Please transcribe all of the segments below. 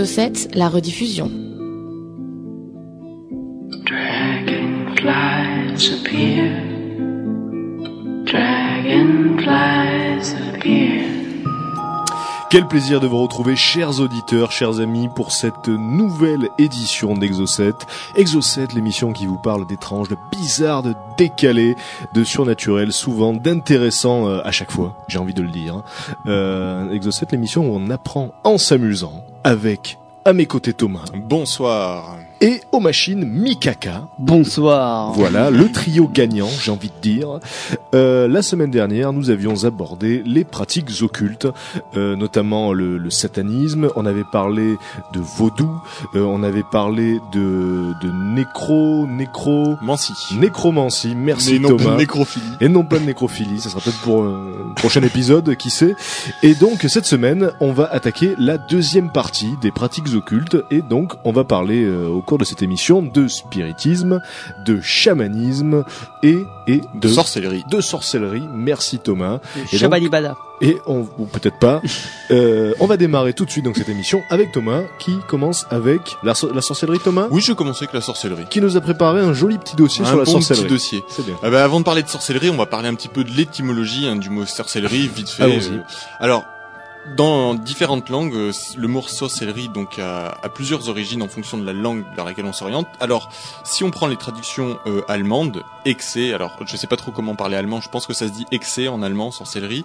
beer. Exo7, la rediffusion. Dragonflies appear. Dragonflies appear. Quel plaisir de vous retrouver, chers auditeurs, chers amis, pour cette nouvelle édition d'Exo7. Exo7, l'émission qui vous parle d'étranges, de bizarres, de décalés, de surnaturel, souvent d'intéressant euh, à chaque fois, j'ai envie de le dire. Euh, Exo7, l'émission où on apprend en s'amusant, avec à mes côtés Thomas. Bonsoir. Et aux machines Mikaka. Bonsoir. Voilà, le trio gagnant, j'ai envie de dire. Euh, la semaine dernière, nous avions abordé les pratiques occultes, euh, notamment le, le, satanisme. On avait parlé de vaudou. Euh, on avait parlé de, de nécro, nécro, Mancy. nécromancie. Merci Mais non Thomas. pas de nécrophilie. Et non pas de nécrophilie, ça sera peut-être pour un prochain épisode, qui sait. Et donc cette semaine, on va attaquer la deuxième partie des pratiques occultes, et donc on va parler euh, au cours de cette émission de spiritisme, de chamanisme et et De sorcellerie. de sorcellerie. Merci Thomas. Et Shabalibada. Et on ou peut-être pas. euh, on va démarrer tout de suite donc cette émission avec Thomas, qui commence avec la, so- la sorcellerie. Thomas, Oui, je commençais avec la sorcellerie. qui nous a préparé un joli petit dossier Un sur la bon sorcellerie. petit dossier. C'est bien. Ah bah, avant de parler de sorcellerie, on va parler un petit peu de l'étymologie hein, du mot sorcellerie, vite fait. Allons-y. Euh, alors, dans différentes langues, le mot sorcellerie donc a, a plusieurs origines en fonction de la langue vers laquelle on s'oriente. Alors, si on prend les traductions euh, allemandes, exe, alors je sais pas trop comment parler allemand, je pense que ça se dit exe en allemand, sorcellerie,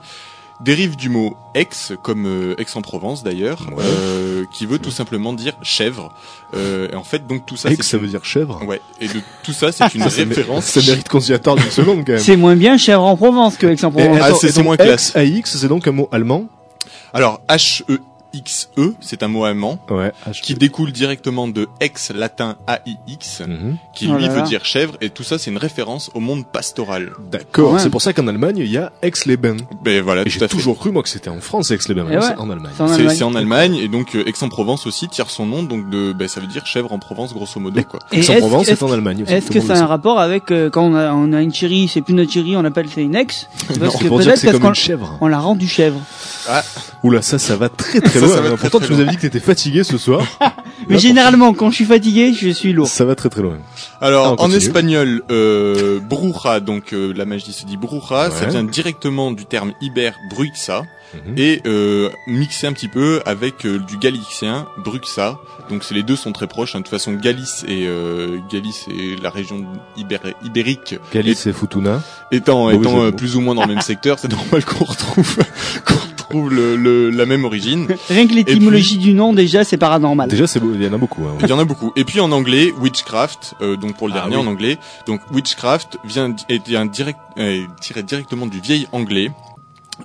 dérive du mot ex, comme euh, Aix-en-Provence d'ailleurs, Ouais. euh, qui veut tout simplement dire chèvre. Euh, et en fait, donc tout ça, Ex, ça veut dire chèvre? Ouais, et de tout ça, c'est une référence. ça mérite qu'on s'y attarde une seconde quand même. C'est moins bien chèvre en Provence que Aix-en-Provence. Ah, c'est- moins classe. AX, c'est donc un mot allemand. Alors, C'est un mot allemand Ouais. qui découle directement de ex latin A-I-X, Mhm. qui Oh lui là veut dire chèvre, et tout ça, c'est une référence au monde pastoral. D'accord. Ouais. C'est pour ça qu'en Allemagne, il y a Aix-les-Bains. Ben voilà, j'ai toujours cru, moi, que c'était en France, Aix-les-Bains. Eh ouais. C'est en Allemagne. C'est en Allemagne. c'est en Allemagne, et donc euh, Aix-en-Provence aussi tire son nom, donc de, ben, ça veut dire chèvre en Provence, grosso modo, quoi. Aix-en-Provence, est-ce- c'est en Allemagne aussi. Est-ce que ça a un rapport avec euh, quand on a, on a une chérie, c'est plus notre chérie, on appelle c'est une ex? Parce Non, que peut-être parce qu'on l'a rendu chèvre. Oula, ça, ça va très très Ça, loin. ça va très, Pourtant, très tu nous avais dit que t'étais fatigué ce soir. Mais Là, généralement, quand je suis fatigué, je suis lourd. Ça va très très loin. Ah, Alors, on en espagnol, euh, bruja, donc euh, la magie se dit bruja, ça vient directement du terme iber bruxa, Mhm. et euh, mixé un petit peu avec euh, du galicien, bruxa. Donc c'est les deux sont très proches. hein. De toute façon, Galice et euh, Galice et la région ibéri- ibérique Galice et Futuna. étant, Mauvais étant euh, plus ou moins dans le même secteur, c'est normal qu'on retrouve qu'on retrouve le, le- la même origine. Rien que l'étymologie du nom, déjà, c'est paranormal. Déjà, c'est il y en a beaucoup. Hein. Il y en a beaucoup. Et puis en anglais, witchcraft, euh, donc pour le Ah dernier oui. en anglais. Donc witchcraft vient est un direct est tiré directement du vieil anglais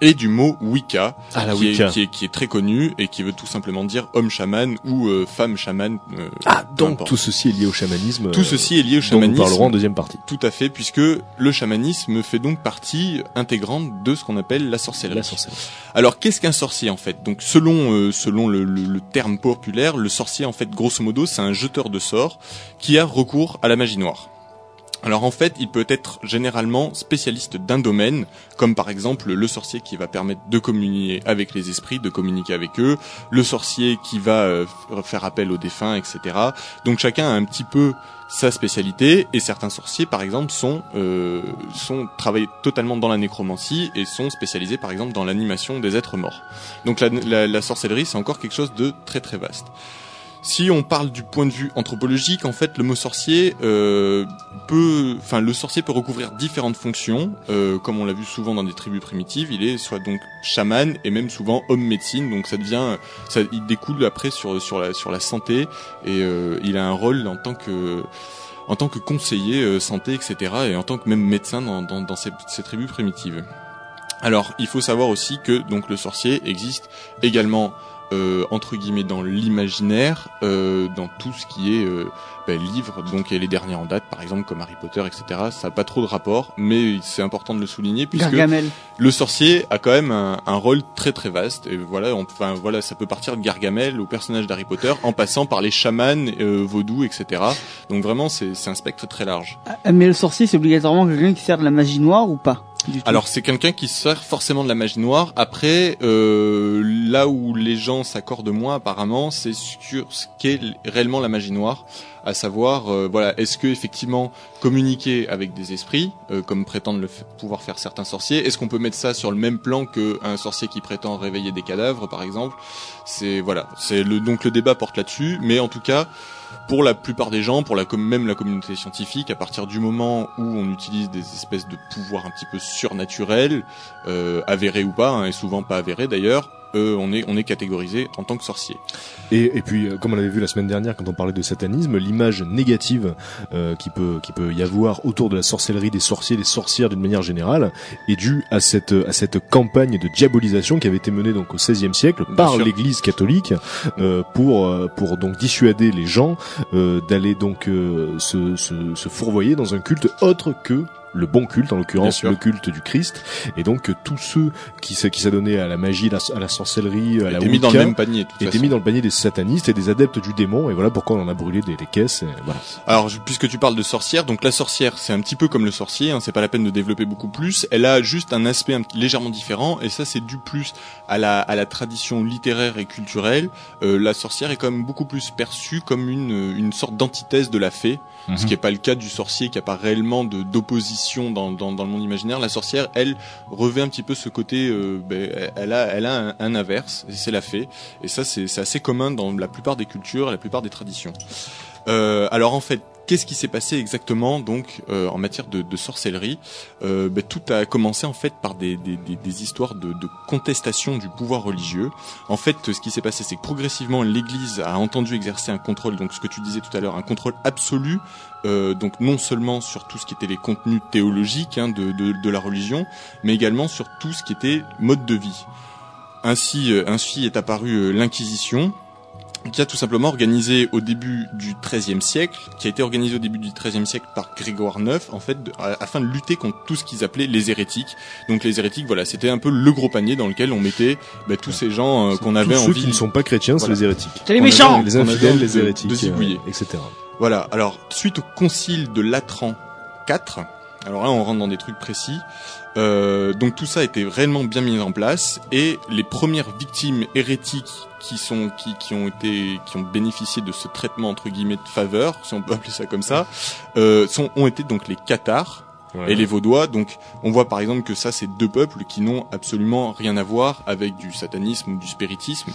et du mot Wicca, Ah, la qui, Wicca. Est, qui, est, qui est très connu et qui veut tout simplement dire homme chaman ou euh, femme chaman. euh, Ah, donc importe. tout ceci est lié au chamanisme. Tout euh, ceci est lié au dont nous chamanisme. parlerons en deuxième partie. Tout à fait, puisque le chamanisme fait donc partie intégrante de ce qu'on appelle la sorcellerie. La sorcellerie. Alors, qu'est-ce qu'un sorcier en fait? Donc, selon euh, selon le, le- le terme populaire, le sorcier en fait, grosso modo, c'est un jeteur de sorts qui a recours à la magie noire. Alors en fait, il peut être généralement spécialiste d'un domaine, comme par exemple le sorcier qui va permettre de communier avec les esprits, de communiquer avec eux, le sorcier qui va euh, faire appel aux défunts, etc. Donc chacun a un petit peu sa spécialité, et certains sorciers, par exemple, sont euh, travaillent totalement dans la nécromancie et sont spécialisés, par exemple, dans l'animation des êtres morts. Donc la, la, la sorcellerie, c'est encore quelque chose de très très vaste. Si on parle du point de vue anthropologique, en fait, le mot sorcier euh, peut, enfin, le sorcier peut recouvrir différentes fonctions, euh, comme on l'a vu souvent dans des tribus primitives. Il est soit donc chaman et même souvent homme médecine. Donc ça devient, ça, il découle après sur sur la sur la santé et euh, il a un rôle en tant que en tant que conseiller euh, santé, etc. et en tant que même médecin dans dans, dans ces, ces tribus primitives. Alors, il faut savoir aussi que donc le sorcier existe également euh, entre guillemets dans l'imaginaire, euh, dans tout ce qui est euh, ben, livre, donc et les derniers en date, par exemple comme Harry Potter, etc. Ça n'a pas trop de rapport, mais c'est important de le souligner puisque Gargamel. le sorcier a quand même un, un rôle très très vaste. Et voilà, enfin voilà, ça peut partir de Gargamel au personnage d'Harry Potter, en passant par les chamans, euh, vaudous, etc. Donc vraiment, c'est un spectre très large. Ah, Mais le sorcier, c'est obligatoirement quelqu'un qui sert de la magie noire ou pas? Alors c'est quelqu'un qui sert forcément de la magie noire. Après, euh, là où les gens s'accordent moins apparemment, c'est sur ce qu'est réellement la magie noire, à savoir, euh, voilà, est-ce que effectivement communiquer avec des esprits, euh, comme prétendent le pouvoir faire certains sorciers, est-ce qu'on peut mettre ça sur le même plan qu'un sorcier qui prétend réveiller des cadavres, par exemple? C'est voilà, c'est le donc le débat porte là-dessus, mais en tout cas. Pour la plupart des gens, pour la même la communauté scientifique, à partir du moment où on utilise des espèces de pouvoirs un petit peu surnaturels, euh, avérés ou pas, hein, et souvent pas avérés d'ailleurs, euh, on est on est catégorisé en tant que sorcier. Et, et puis, euh, comme on l'avait vu la semaine dernière quand on parlait de satanisme, l'image négative euh, qui peut qui peut y avoir autour de la sorcellerie, des sorciers, des sorcières d'une manière générale, est due à cette à cette campagne de diabolisation qui avait été menée donc au XVIe siècle par l'Église catholique euh, pour euh, pour donc dissuader les gens euh, d'aller donc euh, se, se se fourvoyer dans un culte autre que le bon culte, en l'occurrence le culte du Christ, et donc euh, tous ceux qui qui s'adonnaient à la magie, à la, à la sorcellerie, à la Était mis dans le Wicca, même panier. façon. mis dans le panier des satanistes et des adeptes du démon et voilà pourquoi on en a brûlé des, des caisses et voilà. Alors, puisque tu parles de sorcière, donc la sorcière, c'est un petit peu comme le sorcier, hein, c'est pas la peine de développer beaucoup plus. Elle a juste un aspect un légèrement différent, et ça, c'est dû plus à la, à la tradition littéraire et culturelle. Euh, la sorcière est quand même beaucoup plus perçue comme une, une sorte d'antithèse de la fée, ce qui est pas le cas du sorcier, qui a pas réellement de d'opposition dans, dans, le monde imaginaire. La sorcière, elle, revêt un petit peu ce côté, euh, ben, elle a, elle a un, inverse, et c'est la fée. Et ça, c'est assez commun dans la plupart des cultures la plupart des traditions. Euh, alors en fait, qu'est-ce qui s'est passé exactement donc euh, en matière de, de sorcellerie Euh, ben, Tout a commencé en fait par des, des, des, des histoires de, de contestation du pouvoir religieux. En fait, ce qui s'est passé, c'est que progressivement l'Église a entendu exercer un contrôle, donc ce que tu disais tout à l'heure, un contrôle absolu. euh, donc non seulement sur tout ce qui était les contenus théologiques hein, de, de, de la religion, mais également sur tout ce qui était mode de vie. Ainsi, euh, ainsi est apparue euh, l'Inquisition, qui a tout simplement organisé au début du XIIIe siècle, qui a été organisé au début du XIIIe siècle par Grégoire IX, en fait, de- afin de lutter contre tout ce qu'ils appelaient les hérétiques. Donc les hérétiques, voilà, c'était un peu le gros panier dans lequel on mettait bah, tous ces gens euh, qu'on avait Tous ceux qui ne sont pas chrétiens, c'est Voilà. les hérétiques. C'est les méchants Les infidèles, les de- hérétiques, de euh, etc. Voilà. Alors suite au concile de Latran IV, alors là on rentre dans des trucs précis. Euh, donc tout ça a été réellement bien mis en place et les premières victimes hérétiques qui sont qui, qui ont été qui ont bénéficié de ce traitement entre guillemets de faveur, si on peut appeler ça comme ça, euh, sont ont été donc les Cathares et les Vaudois. Donc, on voit par exemple que ça, c'est deux peuples qui n'ont absolument rien à voir avec du satanisme ou du spiritisme.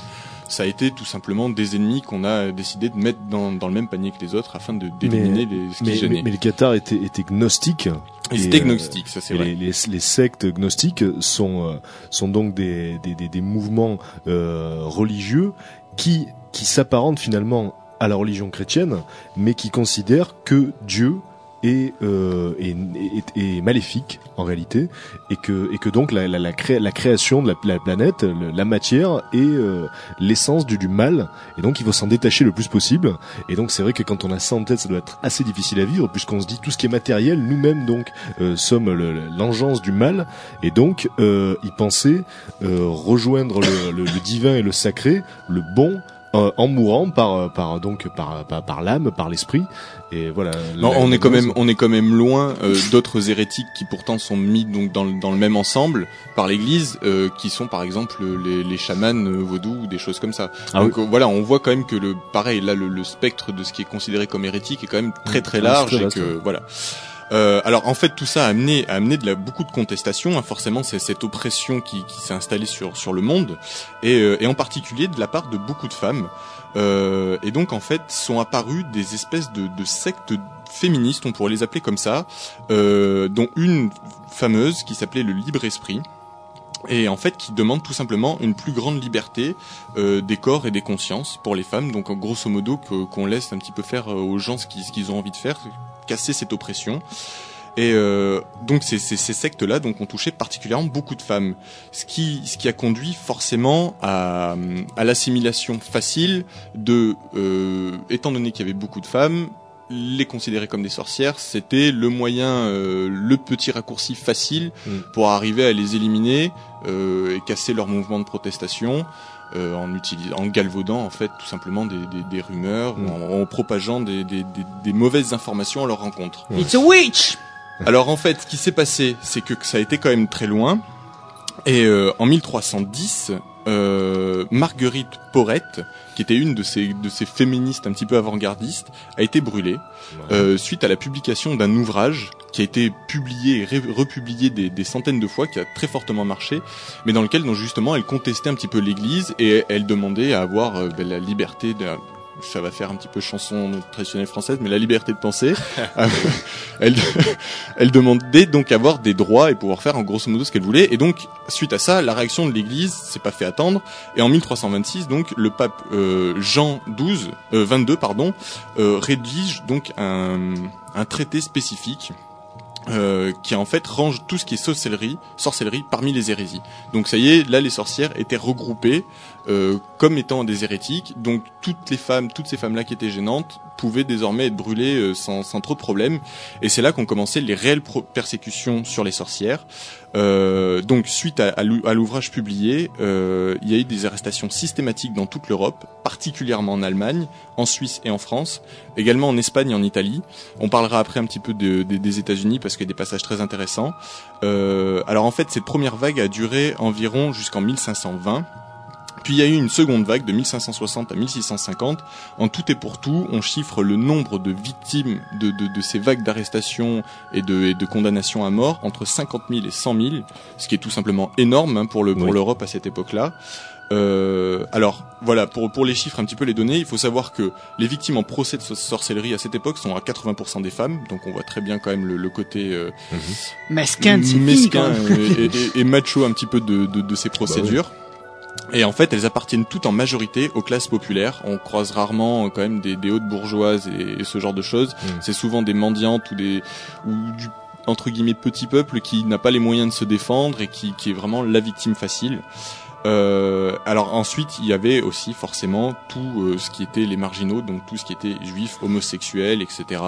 Ça a été tout simplement des ennemis qu'on a décidé de mettre dans, dans le même panier que les autres afin de d'éliminer les ce qui Mais, gênait. mais, mais étaient, étaient gnostiques. Ils et, étaient euh, gnostiques, ça c'est vrai. les, les, les sectes gnostiques sont, euh, sont donc des, des, des, des mouvements euh, religieux qui, qui s'apparentent finalement à la religion chrétienne, mais qui considèrent que Dieu est, euh, maléfique en réalité, et que, et que donc la, la, la, cré- la création de la, la planète, la matière, est euh, l'essence du, du mal, et donc il faut s'en détacher le plus possible. Et donc c'est vrai que quand on a ça en tête, ça doit être assez difficile à vivre, puisqu'on se dit tout ce qui est matériel, nous-mêmes donc euh, sommes le- le- l'engeance du mal, et donc euh, y penser, euh, rejoindre le, le- le divin et le sacré, le bon, euh, en mourant par par donc par par, par l'âme, par l'esprit, et voilà. Non, on est quand même, on est quand même loin euh, d'autres hérétiques qui pourtant sont mis donc dans le, dans le même ensemble par l'Église, euh, qui sont par exemple les, les chamans euh, vaudous ou des choses comme ça. Ah donc euh, voilà, on voit quand même que le pareil là le, le spectre de ce qui est considéré comme hérétique est quand même très très large et que voilà. Euh, alors en fait tout ça a amené, a amené de la, beaucoup de contestations. hein. forcément, c'est cette oppression qui, qui s'est installée sur sur le monde et, euh, et en particulier de la part de beaucoup de femmes. Euh, et donc en fait sont apparues des espèces de, de sectes féministes, on pourrait les appeler comme ça, euh, dont une fameuse qui s'appelait le libre esprit. Et en fait, qui demande tout simplement une plus grande liberté euh, des corps et des consciences pour les femmes. Donc, grosso modo, qu'on laisse un petit peu faire euh, aux gens ce qu'ils ont envie de faire, casser cette oppression. Et euh, donc ces, ces, ces sectes-là donc ont touché particulièrement beaucoup de femmes, ce qui ce qui a conduit forcément à, à l'assimilation facile de euh, étant donné qu'il y avait beaucoup de femmes, les considérer comme des sorcières, c'était le moyen, euh, le petit raccourci facile Mm. pour arriver à les éliminer euh, et casser leur mouvement de protestation. Euh, en utilisant, en galvaudant en fait tout simplement des, des, des rumeurs, Mm. en, en propageant des, des, des, des mauvaises informations à leur rencontre. Ouais. It's a witch Alors en fait, ce qui s'est passé, c'est que ça a été quand même très loin. Et euh, en 1310, euh, Marguerite Porrette, qui était une de ces, de ces féministes un petit peu avant-gardistes, a été brûlée euh, suite à la publication d'un ouvrage qui a été publié et republié des, des centaines de fois, qui a très fortement marché, mais dans lequel donc, justement elle contestait un petit peu l'Église et elle demandait à avoir euh, ben, la liberté de ça va faire un petit peu chanson traditionnelle française, mais la liberté de penser. Euh, elle, elle demandait donc à avoir des droits et pouvoir faire en grosso modo ce qu'elle voulait. Et donc, suite à ça, la réaction de l'Église s'est pas fait attendre. Et en 1326, donc, le pape euh, Jean XII, euh, 22, pardon, euh, rédige donc un, un traité spécifique euh, qui en fait range tout ce qui est sorcellerie, sorcellerie parmi les hérésies. Donc ça y est, là les sorcières étaient regroupées euh, comme étant des hérétiques. Donc toutes les femmes, toutes ces femmes-là qui étaient gênantes pouvaient désormais être brûlées euh, sans, sans trop de problèmes. Et c'est là qu'ont commencé les réelles persécutions sur les sorcières. Euh, donc suite à, à l'ou- à l'ouvrage publié, euh, il y a eu des arrestations systématiques dans toute l'Europe, particulièrement en Allemagne, en Suisse et en France, également en Espagne et en Italie. On parlera après un petit peu de- de- des États-Unis parce qu'il y a des passages très intéressants. Alors en fait, cette première vague a duré environ jusqu'en 1520. Puis il y a eu une seconde vague de 1560 à 1650. En tout et pour tout, on chiffre le nombre de victimes de, de, de ces vagues d'arrestations et de, et de condamnations à mort entre 50 000 et 100 000, ce qui est tout simplement énorme hein, pour le pour Oui. l'Europe à cette époque-là. Euh, alors voilà, pour, pour les chiffres un petit peu les données, il faut savoir que les victimes en procès de so- sorcellerie à cette époque sont à 80% des femmes, donc on voit très bien quand même le, le côté euh, Mesquin, fini, mesquin quoi. et, et- et macho un petit peu de, de, de ces procédures. Et en fait, elles appartiennent toutes en majorité aux classes populaires. On croise rarement euh, quand même des, des hautes bourgeoises et, et ce genre de choses. Mm. C'est souvent des mendiantes ou des ou du entre guillemets petit peuple qui n'a pas les moyens de se défendre et qui, qui est vraiment la victime facile. Euh, alors ensuite, il y avait aussi forcément tout euh, ce qui était les marginaux, donc tout ce qui était juifs, homosexuels, etc.,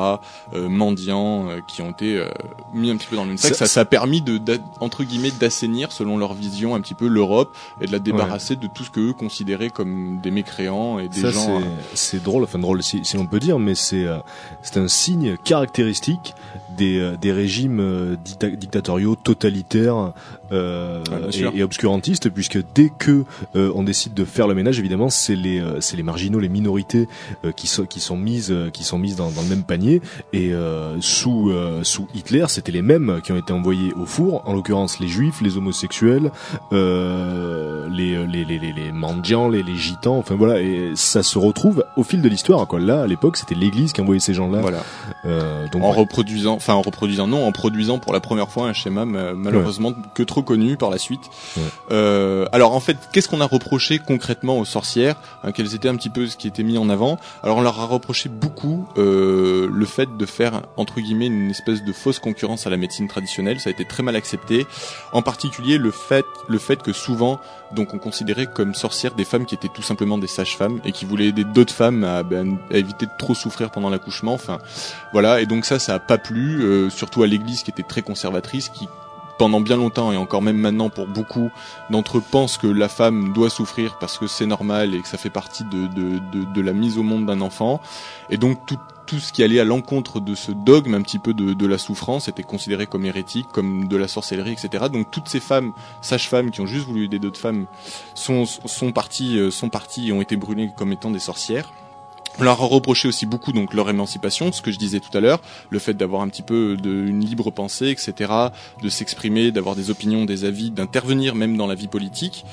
euh, mendiants, euh, qui ont été euh, mis un petit peu dans le même sac. Ça- Ça, a permis de, entre guillemets, d'assainir, selon leur vision, un petit peu l'Europe et de la débarrasser de tout ce que eux considéraient comme des mécréants et des Ça, gens. c'est- euh, c'est drôle, enfin drôle si, si l'on peut dire, mais c'est euh, c'est un signe caractéristique des, euh, des régimes euh, dicta- dictatoriaux, totalitaires euh, Ah, et, et obscurantistes, puisque dès que euh, on décide de faire le ménage, évidemment, c'est les euh, c'est les marginaux, les minorités euh, qui sont qui sont mises qui sont mises dans, dans le même panier. Et euh, sous euh, sous Hitler, c'était les mêmes qui ont été envoyés au four, en l'occurrence les juifs, les homosexuels, euh, les, les, les, les, les mendiants, les, les gitans, enfin voilà, et ça se retrouve au fil de l'histoire. Quoi. Là, à l'époque, c'était l'Église qui envoyait ces gens-là. Voilà. Euh, donc en ouais. reproduisant, enfin en reproduisant non, en produisant pour la première fois un schéma ma- malheureusement que trop connu par la suite. Ouais. Euh, alors en fait, qu'est-ce qu'on a reproché concrètement aux sorcières hein, Quels étaient un petit peu ce qui était mis en avant? Alors on leur a reproché beaucoup euh, le fait de faire entre guillemets une espèce de fausse concurrence à la médecine traditionnelle. Ça a été très mal accepté. En particulier le fait, le fait que souvent donc on considérait comme sorcières des femmes qui étaient tout simplement des sages-femmes et qui voulaient aider d'autres femmes à, ben, à éviter de trop souffrir pendant l'accouchement. Enfin voilà, et donc ça, ça a pas plu, euh, surtout à l'Église qui était très conservatrice, qui pendant bien longtemps et encore même maintenant pour beaucoup d'entre eux pensent que la femme doit souffrir parce que c'est normal et que ça fait partie de, de, de, la mise au monde d'un enfant. Et donc tout, tout ce qui allait à l'encontre de ce dogme un petit peu de, de la souffrance était considéré comme hérétique, comme de la sorcellerie, etc. Donc toutes ces femmes, sages-femmes qui ont juste voulu aider d'autres femmes, sont, sont parties, euh, sont parties et ont été brûlées comme étant des sorcières. On leur a reproché aussi beaucoup donc leur émancipation, ce que je disais tout à l'heure, le fait d'avoir un petit peu de, une libre pensée, etc., de s'exprimer, d'avoir des opinions, des avis, d'intervenir même dans la vie politique.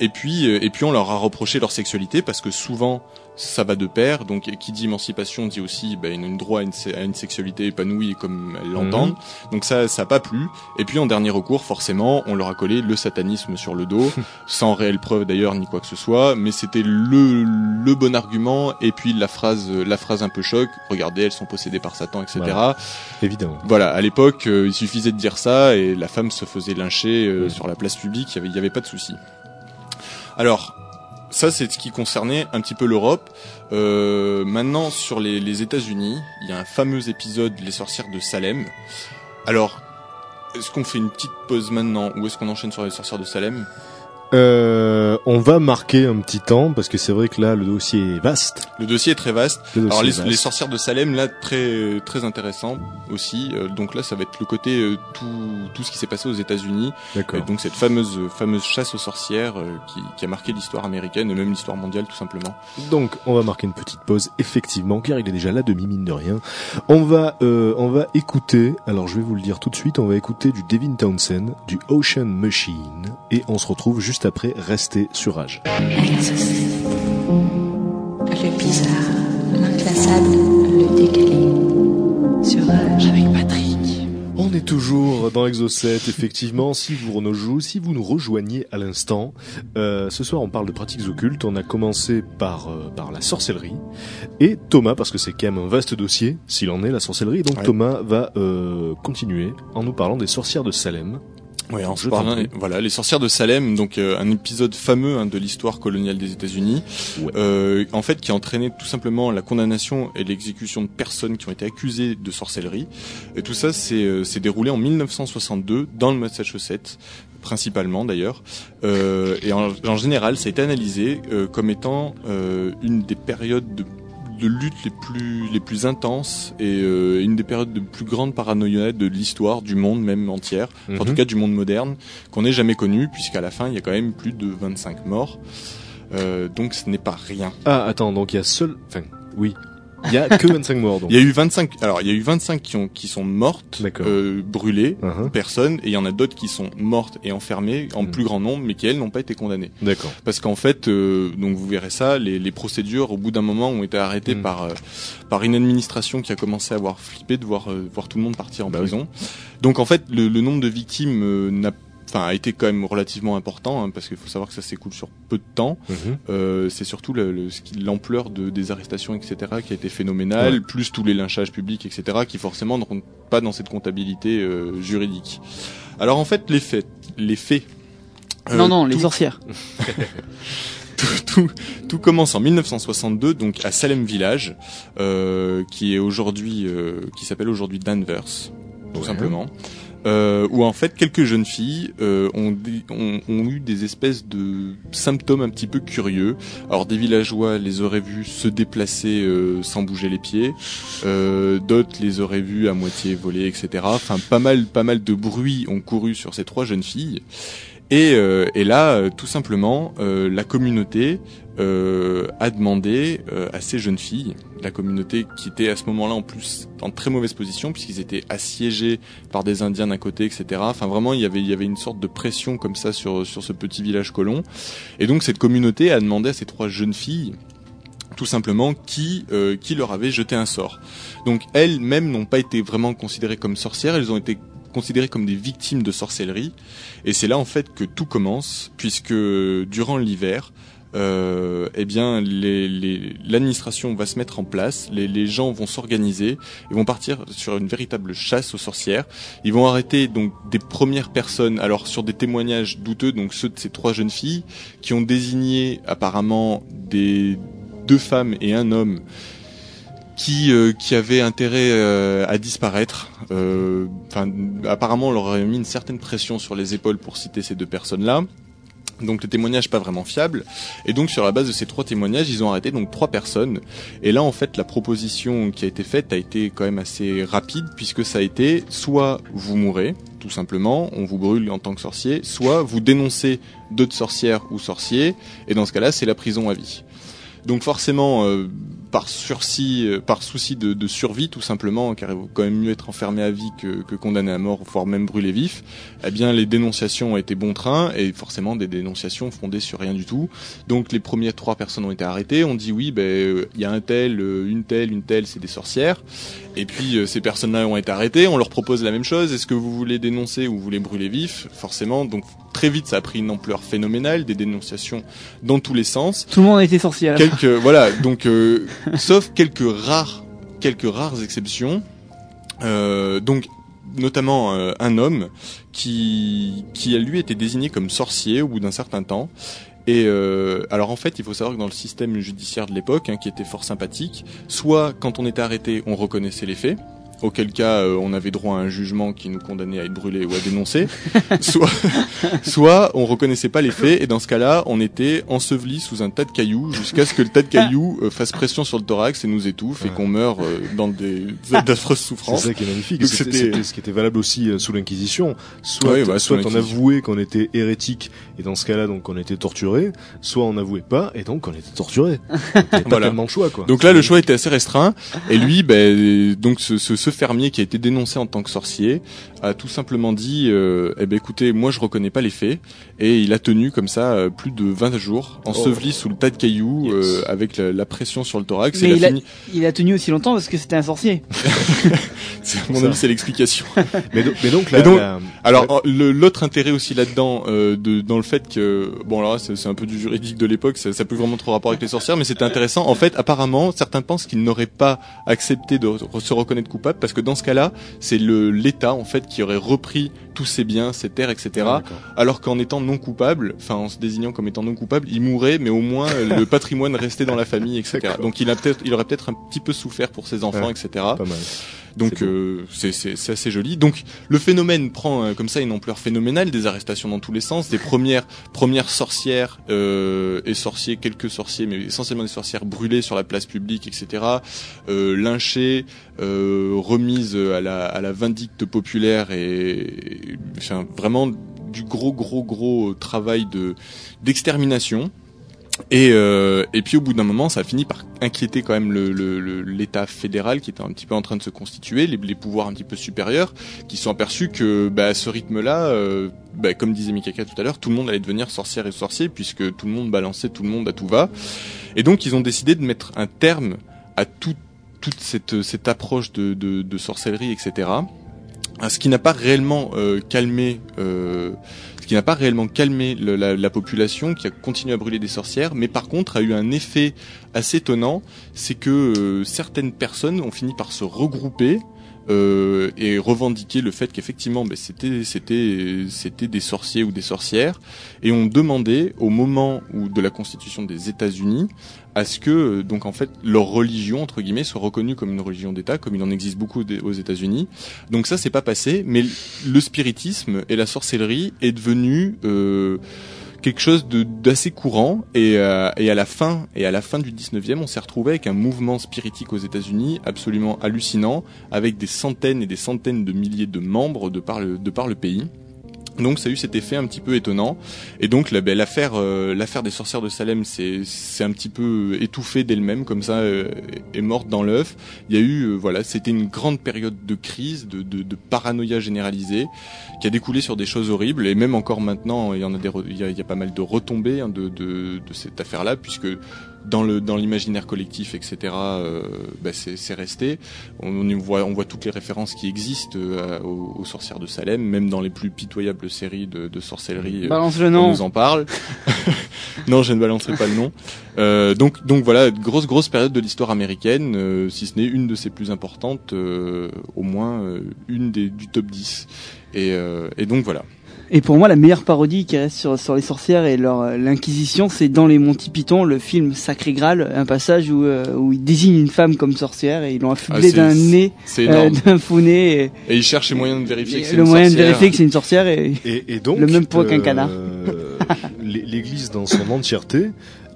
Et puis, euh, et puis on leur a reproché leur sexualité parce que souvent ça va de pair. Donc, qui dit émancipation dit aussi bah, une, une droit à une, à une sexualité épanouie comme elles l'entendent. Donc ça, ça a pas plu. Et puis en dernier recours, forcément, on leur a collé le satanisme sur le dos, sans réelle preuve d'ailleurs ni quoi que ce soit. Mais c'était le le bon argument. Et puis la phrase, la phrase un peu choc. Regardez, elles sont possédées par Satan, etc. Voilà. Évidemment. Voilà, à l'époque, euh, il suffisait de dire ça et la femme se faisait lyncher euh, Mhm. sur la place publique, il y avait, il y avait pas de souci. Alors, ça c'est ce qui concernait un petit peu l'Europe. Euh, maintenant, sur les, les États-Unis, il y a un fameux épisode, Les sorcières de Salem. Alors, est-ce qu'on fait une petite pause maintenant ou est-ce qu'on enchaîne sur les sorcières de Salem? Euh, on va marquer un petit temps parce que c'est vrai que là le dossier est vaste. Le dossier est très vaste. Le Alors les, est vaste. les sorcières de Salem là très très intéressant aussi. Euh, donc là ça va être le côté euh, tout tout ce qui s'est passé aux États-Unis D'accord. Donc cette fameuse fameuse chasse aux sorcières euh, qui, qui a marqué l'histoire américaine et même l'histoire mondiale tout simplement. Donc on va marquer une petite pause effectivement car il est déjà là demi mine de rien. On va euh, on va écouter alors je vais vous le dire tout de suite on va écouter du Devin Townsend du Ocean Machine et on se retrouve juste après restez sur Rage. Exocet. Le bizarre, l'inclassable, le décalé. Sur Rage avec Patrick. On est toujours dans Exocet, effectivement. Si vous nous, si vous nous rejoignez à l'instant, euh, ce soir on parle de pratiques occultes. On a commencé par euh, par la sorcellerie et Thomas, parce que c'est quand même un vaste dossier, s'il en est la sorcellerie. Donc Ouais. Thomas va euh, continuer en nous parlant des sorcières de Salem. Oui, en Je se prie. voilà, les sorcières de Salem, donc euh, un épisode fameux hein, de l'histoire coloniale des États-Unis, Ouais. euh, en fait, qui a entraîné tout simplement la condamnation et l'exécution de personnes qui ont été accusées de sorcellerie. Et tout ça, c'est euh, s'est déroulé en 1962 dans le Massachusetts, principalement d'ailleurs. Euh, et en, en général, ça a été analysé euh, comme étant euh, une des périodes de de lutte les plus les plus intenses et euh, une des périodes de plus grande paranoïa de l'histoire du monde même entière en Mhm. tout cas du monde moderne, qu'on n'ait jamais connu, puisqu'à la fin, il y a quand même plus de 25 morts. Euh, donc ce n'est pas rien. Ah attends, donc il y a seul, enfin oui, il y a que 25 morts donc. Il y a eu 25, alors il y a eu 25 qui ont qui sont mortes, euh, brûlées, Uh-huh. personnes, et il y en a d'autres qui sont mortes et enfermées en Mhm. plus grand nombre, mais qui elles n'ont pas été condamnées. D'accord. Parce qu'en fait, euh, donc vous verrez ça, les, les procédures au bout d'un moment ont été arrêtées Mhm. par euh, par une administration qui a commencé à avoir flippé de voir euh, voir tout le monde partir en Bah prison. Donc en fait, le, le nombre de victimes euh, n'a Enfin, a été quand même relativement important hein, parce qu'il faut savoir que ça s'écoule sur peu de temps. Mhm. Euh, c'est surtout le- le- l'ampleur de, des arrestations, etc., qui a été phénoménale, Ouais. plus tous les lynchages publics, etc., qui forcément ne rentrent pas dans cette comptabilité euh, juridique. Alors en fait, les faits, les faits. euh, non, non, les sorcières. tout, tout, tout commence en 1962, donc à Salem Village, euh, qui est aujourd'hui, euh, qui s'appelle aujourd'hui Danvers, tout Ouais. simplement. Euh, où en fait quelques jeunes filles euh, ont, eu des espèces de symptômes un petit peu curieux. Alors des villageois les auraient vus se déplacer euh, sans bouger les pieds, euh, d'autres les auraient vus à moitié voler, etc. Enfin pas mal, pas mal de bruits ont couru sur ces trois jeunes filles. Et, euh, et là, euh, tout simplement, euh, la communauté euh, a demandé euh, à ces jeunes filles, la communauté qui était à ce moment-là en plus en très mauvaise position puisqu'ils étaient assiégés par des Indiens d'un côté, etc. Enfin vraiment, il y avait il y avait une sorte de pression comme ça sur sur ce petit village colon. Et donc cette communauté a demandé à ces trois jeunes filles tout simplement qui euh, qui leur avait jeté un sort. Donc elles-mêmes n'ont pas été vraiment considérées comme sorcières, elles ont été considérées comme des victimes de sorcellerie. Et c'est là en fait que tout commence, puisque durant l'hiver, euh, eh bien, les- les- l'administration va se mettre en place, les, les gens vont s'organiser, ils vont partir sur une véritable chasse aux sorcières. Ils vont arrêter donc des premières personnes, alors sur des témoignages douteux, donc ceux de ces trois jeunes filles, qui ont désigné apparemment des deux femmes et un homme qui euh, qui avaient intérêt euh, à disparaître. Euh, Enfin, apparemment, on leur aurait mis une certaine pression sur les épaules pour citer ces deux personnes-là. Donc le témoignage pas vraiment fiable. Et donc sur la base de ces trois témoignages, ils ont arrêté donc trois personnes. Et là en fait la proposition qui a été faite a été quand même assez rapide puisque ça a été soit vous mourrez tout simplement, on vous brûle en tant que sorcier, soit vous dénoncez d'autres sorcières ou sorciers et dans ce cas-là c'est la prison à vie. Donc forcément, euh, par sursis, euh, par souci de, de survie tout simplement, car il vaut quand même mieux être enfermé à vie que, que condamné à mort, voire même brûlé vif. Eh bien, les dénonciations ont été bon train et forcément des dénonciations fondées sur rien du tout. Donc, les premières trois personnes ont été arrêtées. On dit oui, ben euh, il y a un tel, euh, une telle, une telle, c'est des sorcières. Et puis euh, ces personnes-là ont été arrêtées. On leur propose la même chose. Est-ce que vous voulez dénoncer ou vous voulez brûler vif? Forcément. Donc très vite, ça a pris une ampleur phénoménale, des dénonciations dans tous les sens. Tout le monde a été fin. Quelques voilà. Donc euh, sauf quelques rares quelques rares exceptions. Euh, donc notamment euh, un homme qui qui a lui été désigné comme sorcier au bout d'un certain temps. Et euh, alors en fait, il faut savoir que dans le système judiciaire de l'époque, hein, qui était fort sympathique, soit quand on était arrêté, on reconnaissait les faits, auquel cas euh, on avait droit à un jugement qui nous condamnait à être brûlé ou à dénoncer, soit, soit on reconnaissait pas les faits et dans ce cas-là, on était enseveli sous un tas de cailloux jusqu'à ce que le tas de cailloux euh, fasse pression sur le thorax et nous étouffe et qu'on meure euh, dans des d'affreuses C'est souffrances. ça qui est magnifique. Donc C'était- c'était- C'était ce qui était valable aussi euh, sous l'Inquisition. Soit, bah, soit on avouait qu'on était hérétique et dans ce cas-là donc on était torturé, soit on n'avouait pas et donc on était torturé. Pas Voilà. tellement choix quoi. Donc là, le choix était assez restreint. Et lui, ben, donc ce, ce, ce fermier qui a été dénoncé en tant que sorcier a tout simplement dit, euh, eh ben écoutez, moi je reconnais pas les faits. Et il a tenu comme ça euh, plus de 20 jours, enseveli sous le tas de cailloux, Yes. euh, avec la, la pression sur le thorax. Mais et il il a a, fini. il a tenu aussi longtemps parce que c'était un sorcier. C'est- À mon avis, c'est l'explication. Mais, do- mais donc là, donc- la- Alors l'autre intérêt aussi là-dedans, euh, de, dans le fait que bon alors là, c'est c'est un peu du juridique de l'époque, ça, ça peut vraiment trop rapport avec les sorcières, mais c'était intéressant. En fait, apparemment, certains pensent qu'ils n'auraient pas accepté de re- se reconnaître coupable parce que dans ce cas-là, c'est l'État en fait qui aurait repris tous ses biens, ses terres, etc. Ah, alors qu'en étant non coupable, enfin en se désignant comme étant non coupable, il mourrait, mais au moins euh, le patrimoine restait dans la famille, etc. Donc il a peut-être, il aurait peut-être un petit peu souffert pour ses enfants, Ouais. etc. Pas mal. Donc euh, c'est c'est c'est assez joli. Donc le phénomène prend euh, comme ça une ampleur phénoménale, des arrestations dans tous les sens, des premières premières sorcières euh, et sorciers, quelques sorciers, mais essentiellement des sorcières brûlées sur la place publique, etc. Euh, lynchées, euh, remises à la à la vindicte populaire et, enfin, vraiment du gros gros gros travail de d'extermination. Et, euh, et puis au bout d'un moment, ça a fini par inquiéter quand même l'État fédéral qui était un petit peu en train de se constituer, les, pouvoirs un petit peu supérieurs, qui sont aperçus que bah, à ce rythme-là, euh, bah, comme disait Mikaka tout à l'heure, tout le monde allait devenir sorcière et sorcier puisque tout le monde balançait tout le monde à tout va. Et donc ils ont décidé de mettre un terme à tout- toute cette, cette approche de sorcellerie, etc. À Ce qui n'a pas réellement euh, calmé euh, ce qui n'a pas réellement calmé la, la population, qui a continué à brûler des sorcières, mais par contre a eu un effet assez étonnant, c'est que euh, certaines personnes ont fini par se regrouper euh, et revendiquer le fait qu'effectivement ben, c'était des sorciers ou des sorcières et ont demandé au moment de la constitution des États-Unis à ce que euh, donc en fait leur religion entre guillemets soit reconnue comme une religion d'État comme il en existe beaucoup aux États-Unis. Donc ça c'est pas passé, mais le spiritisme et la sorcellerie est devenu euh, quelque chose d'assez courant et, euh, et à la fin et à la fin du 19e on s'est retrouvé avec un mouvement spiritique aux États-Unis absolument hallucinant avec des centaines et des centaines de milliers de membres de par le de par le pays. Donc ça a eu cet effet un petit peu étonnant et donc la- ben, l'affaire euh, l'affaire des sorcières de Salem c'est un petit peu étouffé d'elle-même comme ça euh, est morte dans l'œuf. Il y a eu euh, voilà c'était une grande période de crise de, de, de paranoïa généralisée qui a découlé sur des choses horribles et même encore maintenant il y en a des il y a, il y a pas mal de retombées hein, de, de, de cette affaire là puisque dans le dans l'imaginaire collectif etc euh, bah, c'est resté on, on voit on voit toutes les références qui existent euh, aux, aux sorcières de Salem même dans les plus pitoyables séries de, de sorcellerie euh, Balance le on nom. nous en parle. non, je ne balancerai pas le nom. Euh, donc, donc voilà, grosse grosse période de l'histoire américaine, euh, si ce n'est une de ses plus importantes, euh, au moins euh, une des, du top 10. Et, euh, et donc voilà. Et pour moi, la meilleure parodie qui reste sur, sur les sorcières et leur euh, l'inquisition, c'est dans les Monty Python, le film Sacré Graal, un passage où euh, où ils désignent une femme comme sorcière et ils l'ont affublée Ah, c'est- d'un nez, C'est euh, énorme. d'un faux nez. Et, et ils cherchent les moyens de vérifier que c'est le une moyen de sorcière. vérifier que c'est une sorcière et Et, et donc, Le même poids qu'un canard. euh, l'é- L'Église dans son entièreté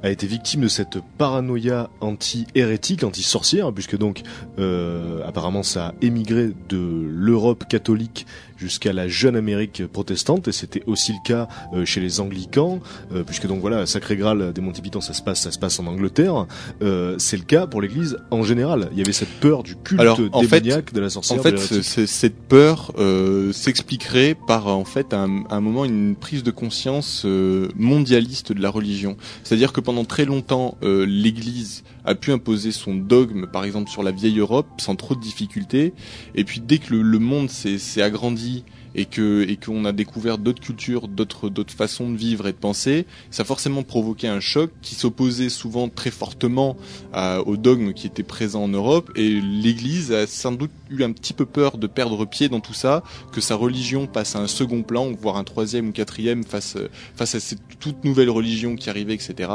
a été victime de cette paranoïa anti-hérétique, anti-sorcière, puisque donc euh, apparemment ça a émigré de l'Europe catholique jusqu'à la jeune Amérique protestante, et c'était aussi le cas euh, chez les Anglicans, euh, puisque donc voilà, Sacré Graal des Monty Python, ça se passe, ça se passe en Angleterre. Euh, c'est le cas pour l'Église en général. Il y avait cette peur du culte Alors, en fait- démoniaque de la sorcière. En fait, cette peur euh, s'expliquerait par en fait un, un moment une prise de conscience euh, mondialiste de la religion. C'est-à-dire que pendant très longtemps, euh, l'Église a pu imposer son dogme, par exemple sur la vieille Europe, sans trop de difficultés. Et puis dès que le, monde s'est agrandi et que et qu'on a découvert d'autres cultures, d'autres d'autres façons de vivre et de penser, ça a forcément provoqué un choc qui s'opposait souvent très fortement à- au dogme qui était présent en Europe et l'Église a sans doute eu un petit peu peur de perdre pied dans tout ça, que sa religion passe à un second plan, voire un troisième ou quatrième face face à cette toute nouvelle religion qui arrivait, etc.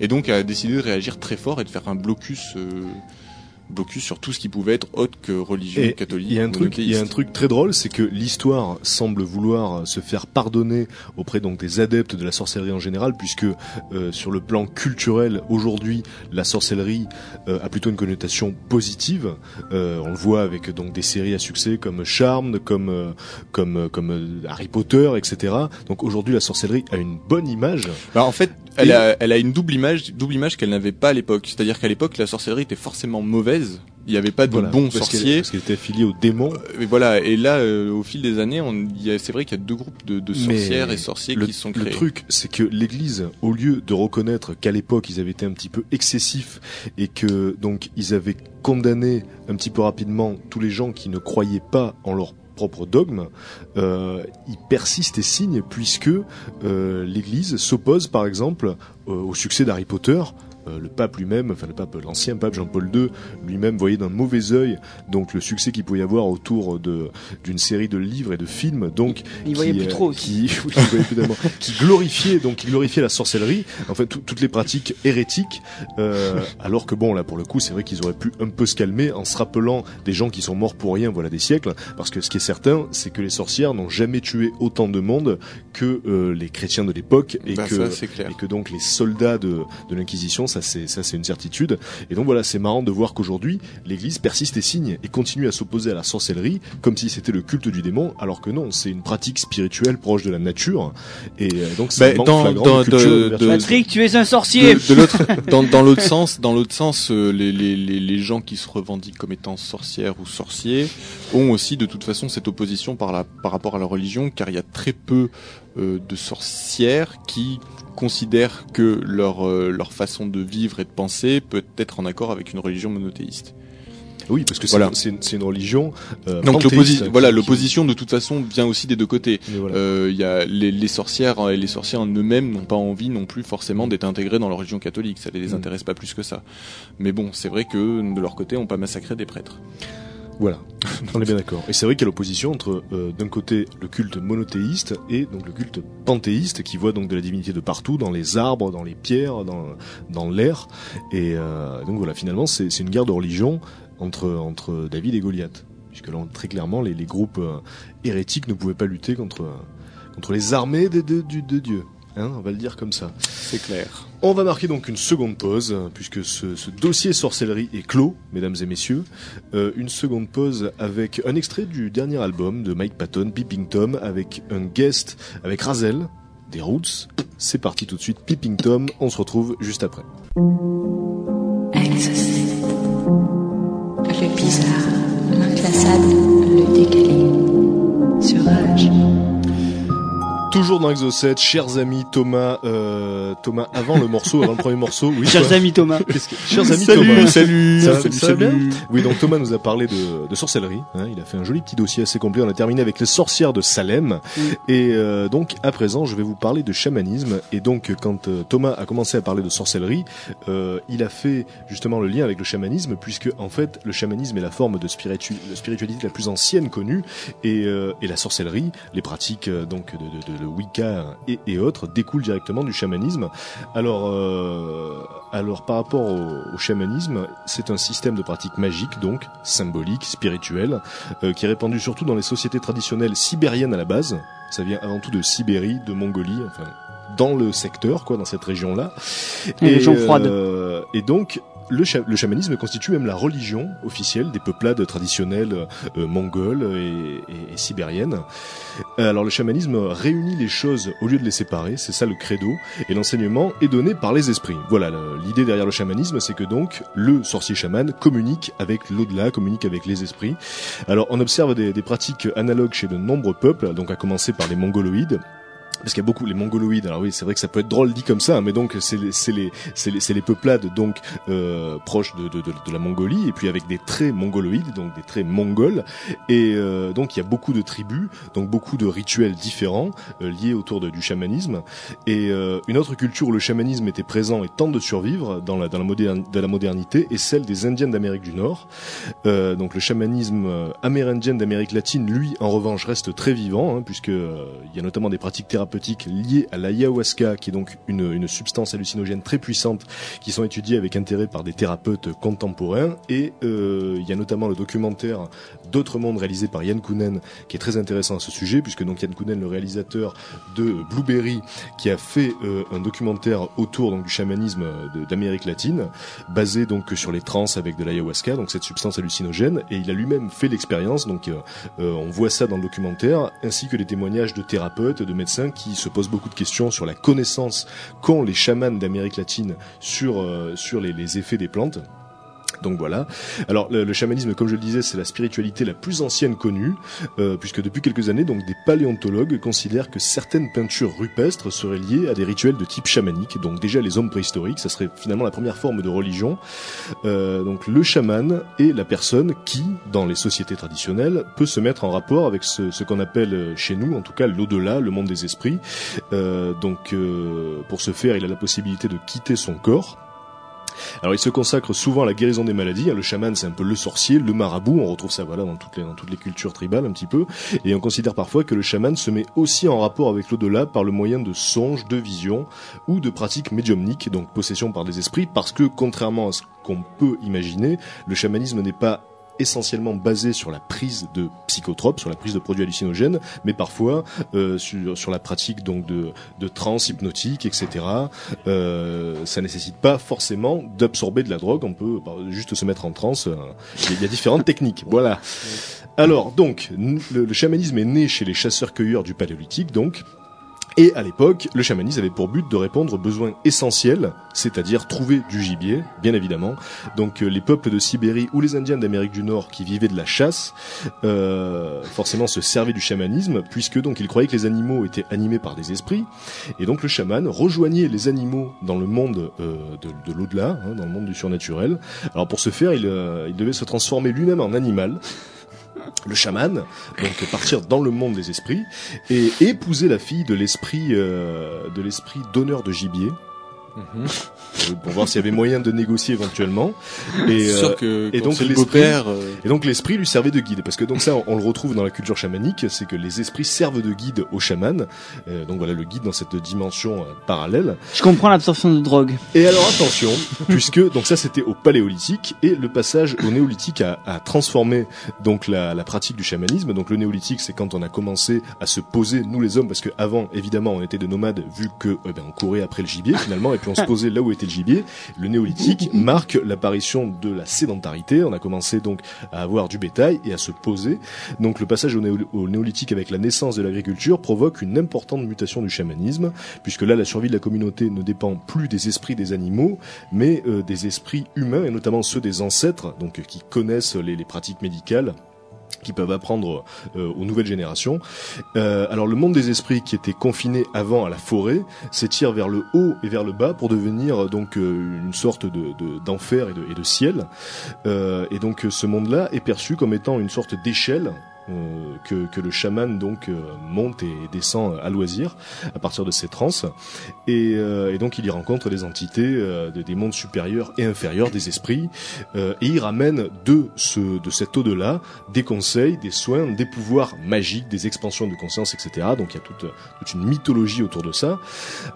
Et donc a décidé de réagir très fort et de faire un blocus. euh, blocus sur tout ce qui pouvait être autre que religion Et catholique. Il y a un truc, il y a un truc très drôle, c'est que l'histoire semble vouloir se faire pardonner auprès donc des adeptes de la sorcellerie en général, puisque euh, sur le plan culturel, aujourd'hui, la sorcellerie euh, a plutôt une connotation positive. Euh, on le voit avec donc des séries à succès comme Charmed, comme euh, comme euh, comme euh, Harry Potter, etc. Donc aujourd'hui, la sorcellerie a une bonne image. Bah, en fait, elle a, elle a une double image, double image qu'elle n'avait pas à l'époque. C'est-à-dire qu'à l'époque, la sorcellerie était forcément mauvaise. Il n'y avait pas de Voilà, bons parce sorciers. parce qu'elle était affiliée aux démons. Et voilà. Et là, euh, au fil des années, on, il y a- c'est vrai qu'il y a deux groupes de, de Mais sorcières et sorciers le, qui sont le créés. truc, c'est que l'Église, au lieu de reconnaître qu'à l'époque ils avaient été un petit peu excessifs et que donc ils avaient condamné un petit peu rapidement tous les gens qui ne croyaient pas en leur propre dogme, euh, ils persistent et signent puisque euh, l'Église s'oppose par exemple euh, au succès d'Harry Potter. Euh, le pape lui-même, enfin le pape, l'ancien pape Jean-Paul II lui-même voyait d'un mauvais œil donc le succès qu'il pouvait y avoir autour de d'une série de livres et de films donc Il voyait qui, plus trop aussi. qui, oui, il voyait plus tellement. qui glorifiait donc qui glorifiait la sorcellerie en fait tout- toutes les pratiques hérétiques euh, alors que bon là pour le coup c'est vrai qu'ils auraient pu un peu se calmer en se rappelant des gens qui sont morts pour rien voilà des siècles parce que ce qui est certain c'est que les sorcières n'ont jamais tué autant de monde que euh, les chrétiens de l'époque et Bah, que ça, et que donc les soldats de, de l'inquisition ça c'est ça c'est une certitude et donc voilà c'est marrant de voir qu'aujourd'hui l'église persiste et signe et continue à s'opposer à la sorcellerie comme si c'était le culte du démon alors que non c'est une pratique spirituelle proche de la nature et euh, donc c'est Bah, dans- de de-. Patrick, tu es un sorcier. De, de l'autre, dans, dans l'autre sens, dans l'autre sens, euh, les, les, les, les gens qui se revendiquent comme étant sorcières ou sorciers ont aussi de toute façon cette opposition par, la, par rapport à la religion, car il y a très peu euh, de sorcières qui considèrent que leur, euh, leur façon de vivre et de penser peut être en accord avec une religion monothéiste. oui parce que c'est Voilà. c'est une, c'est une religion euh, Donc panthéiste, l'opposi- qui- voilà, l'opposition de toute façon vient aussi des deux côtés. voilà. Euh, Il y a les, les sorcières et les sorciers en eux-mêmes n'ont pas envie non plus forcément d'être intégrés dans la religion catholique. Ça les Mm. intéresse pas plus que ça. Mais bon, c'est vrai que de leur côté, on pas massacré des prêtres. Voilà, on est bien d'accord. Et c'est vrai qu'il y a l'opposition entre euh, d'un côté le culte monothéiste et donc le culte panthéiste qui voit donc de la divinité de partout, dans les arbres, dans les pierres, dans, dans l'air. Et euh, donc voilà, finalement c'est une guerre de religion entre, entre David et Goliath. Puisque là, très clairement, les, les groupes euh, hérétiques ne pouvaient pas lutter contre, contre les armées de, de, de Dieu. Hein, on va le dire comme ça. C'est clair. On va marquer donc une seconde pause, euh, puisque ce, ce dossier sorcellerie est clos, mesdames et messieurs. Euh, une seconde pause avec un extrait du dernier album de Mike Patton, Peeping Tom, avec un guest avec Razel, des Roots. C'est parti tout de suite, Peeping Tom, on se retrouve juste après. Le bizarre, l'inclassable, le décalé. Sur Rage. Toujours dans Exocet, chers amis Thomas, euh, Thomas avant le morceau, avant le premier morceau, oui. Chers amis Thomas. Qu'est-ce que- Chers amis salut, Thomas. salut, Ça salut, ça va bien salut. Oui, donc Thomas nous a parlé de, de sorcellerie. hein, il a fait un joli petit dossier assez complet. On a terminé avec les sorcières de Salem. Oui. Et euh, donc, à présent, je vais vous parler de chamanisme. Et donc, quand euh, Thomas a commencé à parler de sorcellerie, euh, il a fait justement le lien avec le chamanisme, puisque en fait, le chamanisme est la forme de, spiritu- de spiritualité la plus ancienne connue, et, euh, et la sorcellerie, les pratiques donc de, de, de, Wicca et, et autres, découlent directement du chamanisme. Alors, euh, alors par rapport au, au chamanisme, c'est un système de pratiques magiques, donc symboliques, spirituelles, euh, qui est répandu surtout dans les sociétés traditionnelles sibériennes à la base. Ça vient avant tout de Sibérie, de Mongolie, enfin dans le secteur, quoi, dans cette région-là. Régions froides. euh, et donc, le, cha- le chamanisme constitue même la religion officielle des peuplades traditionnelles euh, mongoles et, et- sibériennes. Euh, Alors le chamanisme réunit les choses au lieu de les séparer, c'est ça le credo, et l'enseignement est donné par les esprits. Voilà, l'idée derrière le chamanisme, c'est que donc le sorcier chaman communique avec l'au-delà, communique avec les esprits. Alors on observe des, des pratiques analogues chez de nombreux peuples, donc à commencer par les mongoloïdes. Parce qu'il y a beaucoup les mongoloïdes. Alors oui, c'est vrai que ça peut être drôle dit comme ça, mais donc c'est les c'est les c'est les, les peuplades donc euh, proches de, de, de, de la Mongolie et puis avec des traits mongoloïdes, donc des traits mongols. Et euh, donc il y a beaucoup de tribus, donc beaucoup de rituels différents euh, liés autour du chamanisme. Et euh, une autre culture où le chamanisme était présent et tente de survivre dans la dans la, modernité est celle des Indiens d'Amérique du Nord. Euh, donc le chamanisme amérindien d'Amérique latine, lui, en revanche, reste très vivant, hein, puisque il y a notamment des pratiques thérapeutiques liées à l'ayahuasca, qui est donc une, substance hallucinogène très puissante, qui sont étudiées avec intérêt par des thérapeutes contemporains. Et euh, il y a notamment le documentaire D'autres mondes réalisé par Yann Kounen, qui est très intéressant à ce sujet, puisque donc Yann Kounen, le réalisateur de Blueberry, qui a fait euh, un documentaire autour donc du chamanisme euh, d'Amérique latine, basé donc sur les trans avec de l'ayahuasca, donc cette substance hallucinogène, et il a lui-même fait l'expérience, donc on voit ça dans le documentaire, ainsi que les témoignages de thérapeutes, de médecins qui se posent beaucoup de questions sur la connaissance qu'ont les chamans d'Amérique latine sur euh, les effets des plantes. Donc voilà. Alors le, chamanisme, comme je le disais, c'est la spiritualité la plus ancienne connue, euh, puisque depuis quelques années, donc des paléontologues considèrent que certaines peintures rupestres seraient liées à des rituels de type chamanique. Donc déjà les hommes préhistoriques, ça serait finalement la première forme de religion. Euh, donc le chaman est la personne qui, dans les sociétés traditionnelles, peut se mettre en rapport avec ce, qu'on appelle euh, chez nous, en tout cas l'au-delà, le monde des esprits. Donc pour ce faire, il a la possibilité de quitter son corps. Alors il se consacre souvent à la guérison des maladies. hein. Le chaman, c'est un peu le sorcier, le marabout. On retrouve ça voilà dans toutes les dans toutes les cultures tribales un petit peu. Et on considère parfois que le chaman se met aussi en rapport avec l'au-delà par le moyen de songes, de visions ou de pratiques médiumniques, donc possession par des esprits, parce que contrairement à ce qu'on peut imaginer, le chamanisme n'est pas essentiellement basé sur la prise de psychotropes, sur la prise de produits hallucinogènes, mais parfois euh, sur, sur la pratique donc de, de trans hypnotique, etc. Euh, ça nécessite pas forcément d'absorber de la drogue, on peut bah, juste se mettre en transe. euh, Il y a- différentes techniques, voilà. Alors donc, le, le chamanisme est né chez les chasseurs-cueilleurs du paléolithique, donc. Et à l'époque, le chamanisme avait pour but de répondre aux besoins essentiels, c'est-à-dire trouver du gibier, bien évidemment. Donc euh, les peuples de Sibérie ou les Indiens d'Amérique du Nord qui vivaient de la chasse, euh, forcément se servaient du chamanisme, puisque donc ils croyaient que les animaux étaient animés par des esprits. Et donc le chaman rejoignait les animaux dans le monde euh, de, de l'au-delà, hein, dans le monde du surnaturel. Alors pour ce faire, il, euh, il devait se transformer lui-même en animal. Le chaman, donc partir dans le monde des esprits et épouser la fille de l'esprit euh, de l'esprit donneur de gibier Mhm. Euh, pour voir s'il y avait moyen de négocier éventuellement. Et, C'est sûr euh, que et donc l'esprit- beau-père, euh, et donc l'esprit lui servait de guide, parce que donc ça on, on le retrouve dans la culture chamanique, c'est que les esprits servent de guide au chaman. Euh, donc voilà le guide dans cette dimension parallèle. Je comprends l'absorption de drogue. Et alors attention, puisque donc ça c'était au paléolithique et le passage au néolithique a, a transformé donc la, la pratique du chamanisme. Donc le néolithique c'est quand on a commencé à se poser nous les hommes, parce que avant évidemment on était des nomades vu que euh, ben, on courait après le gibier finalement et puis on se posait là où était le néolithique marque l'apparition de la sédentarité. On a commencé donc à avoir du bétail et à se poser. Donc le passage au, néo- au néolithique avec la naissance de l'agriculture provoque une importante mutation du chamanisme, puisque là la survie de la communauté ne dépend plus des esprits des animaux, mais euh, des esprits humains et notamment ceux des ancêtres, donc qui connaissent les pratiques médicales qui peuvent apprendre euh, aux nouvelles générations. Euh, alors le monde des esprits qui était confiné avant à la forêt s'étire vers le haut et vers le bas pour devenir euh, donc une sorte de de- d'enfer et, de, ciel. Et donc ce monde-là est perçu comme étant une sorte d'échelle euh, que, que le chaman donc euh, monte et descend à loisir à partir de ses transes et, euh, et donc il y rencontre des entités euh, de, des mondes supérieurs et inférieurs des esprits euh, et il ramène de ce de cet au-delà des conseils, des soins, des pouvoirs magiques, des expansions de conscience, etc. Donc il y a toute, toute une mythologie autour de ça.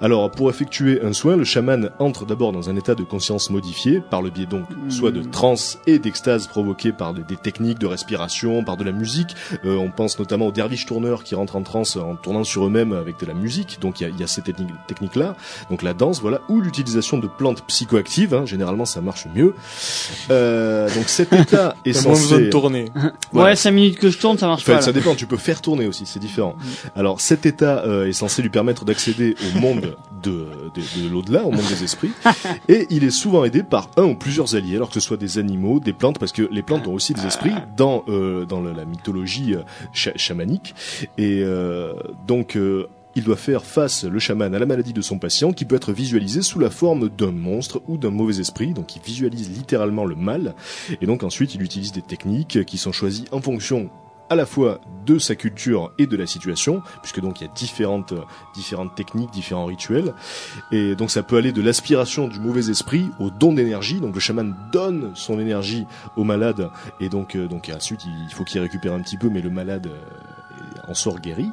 Alors pour effectuer un soin, le chaman entre d'abord dans un état de conscience modifié par le biais donc soit de transe et d'extase provoquées par des, des techniques de respiration, par de la musique Euh, on pense notamment aux derviches tourneurs qui rentrent en transe en tournant sur eux-mêmes avec de la musique. Donc il y a, y a ces techniques, techniques-là. Donc la danse, voilà, ou l'utilisation de plantes psychoactives. hein. Généralement, ça marche mieux. Euh, donc cet état est moins besoin de censé. tourner. Voilà. Ouais, 5 minutes que je tourne, ça marche Enfin, pas. ça là. dépend, tu peux faire tourner aussi, c'est différent. Alors cet état euh, est censé lui permettre d'accéder au monde de, de, de l'au-delà, au monde des esprits, et il est souvent aidé par un ou plusieurs alliés, alors que ce soit des animaux, des plantes, parce que les plantes ont aussi des esprits dans, euh, dans la, la euh, cha- chamanique, et euh, donc... euh, il doit faire face, le chaman, à la maladie de son patient, qui peut être visualisée sous la forme d'un monstre ou d'un mauvais esprit. Donc, il visualise littéralement le mal. Et donc, ensuite, il utilise des techniques qui sont choisies en fonction à la fois de sa culture et de la situation, puisque donc il y a différentes, différentes techniques, différents rituels. Et donc ça peut aller de l'aspiration du mauvais esprit au don d'énergie. Donc le chaman donne son énergie au malade, et donc, euh, donc ensuite il faut qu'il récupère un petit peu, mais le malade euh, en sort guéri.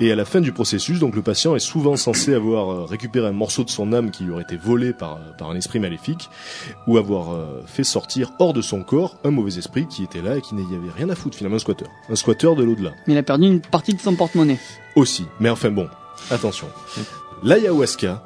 Et à la fin du processus, donc le patient est souvent censé avoir euh, récupéré un morceau de son âme qui lui aurait été volé par, euh, par un esprit maléfique, ou avoir euh, fait sortir hors de son corps un mauvais esprit qui était là et qui n'y avait rien à foutre finalement, un squatter. Un squatter de l'au-delà. Mais il a perdu une partie de son porte-monnaie. Aussi. Mais enfin bon, attention. L'ayahuasca,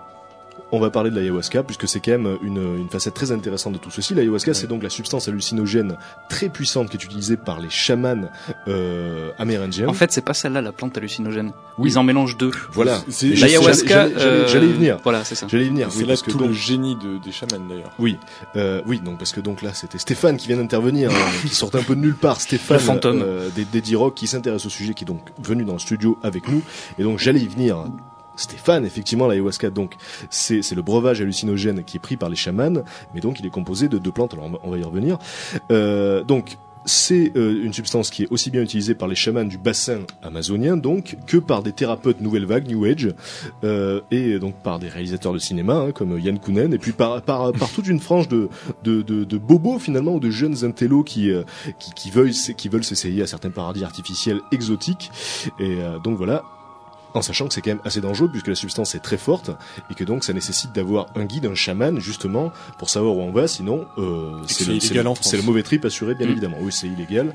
on va parler de l'ayahuasca puisque c'est quand même une, une facette très intéressante de tout ceci. L'ayahuasca, c'est donc la substance hallucinogène très puissante qui est utilisée par les chamans euh, amérindiens. En fait, c'est pas celle-là la plante hallucinogène. Oui. Ils en mélangent deux. voilà. L'ayahuasca, j'allais- euh, J'allais y venir. Voilà, c'est ça. J'allais y venir. C'est Oui, là tout donc- le génie de, des chamans d'ailleurs. Oui, euh, oui, donc parce que donc là c'était Stéphane qui vient d'intervenir, hein, qui sortait un peu de nulle part. Stéphane, Le fantôme. euh, des, des D-Rock qui s'intéresse au sujet, qui est donc venu dans le studio avec nous, et donc j'allais y venir. Stéphane, effectivement, l'ayahuasca, donc c'est le breuvage hallucinogène qui est pris par les chamans, mais donc il est composé de deux plantes. Alors on va- y revenir. Euh, donc c'est euh, une substance qui est aussi bien utilisée par les chamans du bassin amazonien, donc, que par des thérapeutes nouvelle vague, New Age, euh, et donc par des réalisateurs de cinéma hein, comme Yann Kounen, et puis par, par, par toute une frange de, de, de, de bobos finalement, ou de jeunes intellos qui, euh, qui, qui veulent qui veulent s'essayer à certains paradis artificiels exotiques. Et euh, donc voilà. En sachant que c'est quand même assez dangereux puisque la substance est très forte et que donc ça nécessite d'avoir un guide, un chaman justement pour savoir où on va. Sinon, euh, c'est le, le mauvais trip assuré, bien Mm. évidemment. Oui, c'est illégal.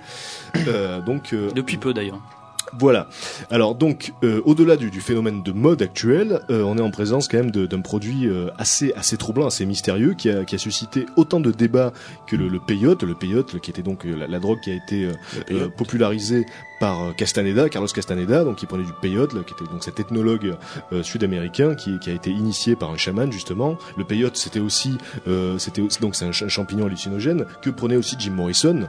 Euh, donc euh, Depuis peu d'ailleurs. Voilà. Alors donc, euh, au-delà du, du phénomène de mode actuel, euh, on est en présence quand même d'un produit euh, assez assez troublant, assez mystérieux, qui a, qui a suscité autant de débats que le, le peyote, le peyote, qui était donc la, la drogue qui a été popularisée par Castaneda, Carlos Castaneda, donc qui prenait du peyote, qui était donc cet ethnologue euh, sud-américain qui, qui a été initié par un chaman justement. Le peyote, c'était aussi, euh, c'était aussi- donc c'est un, ch- un champignon hallucinogène que prenait aussi Jim Morrison.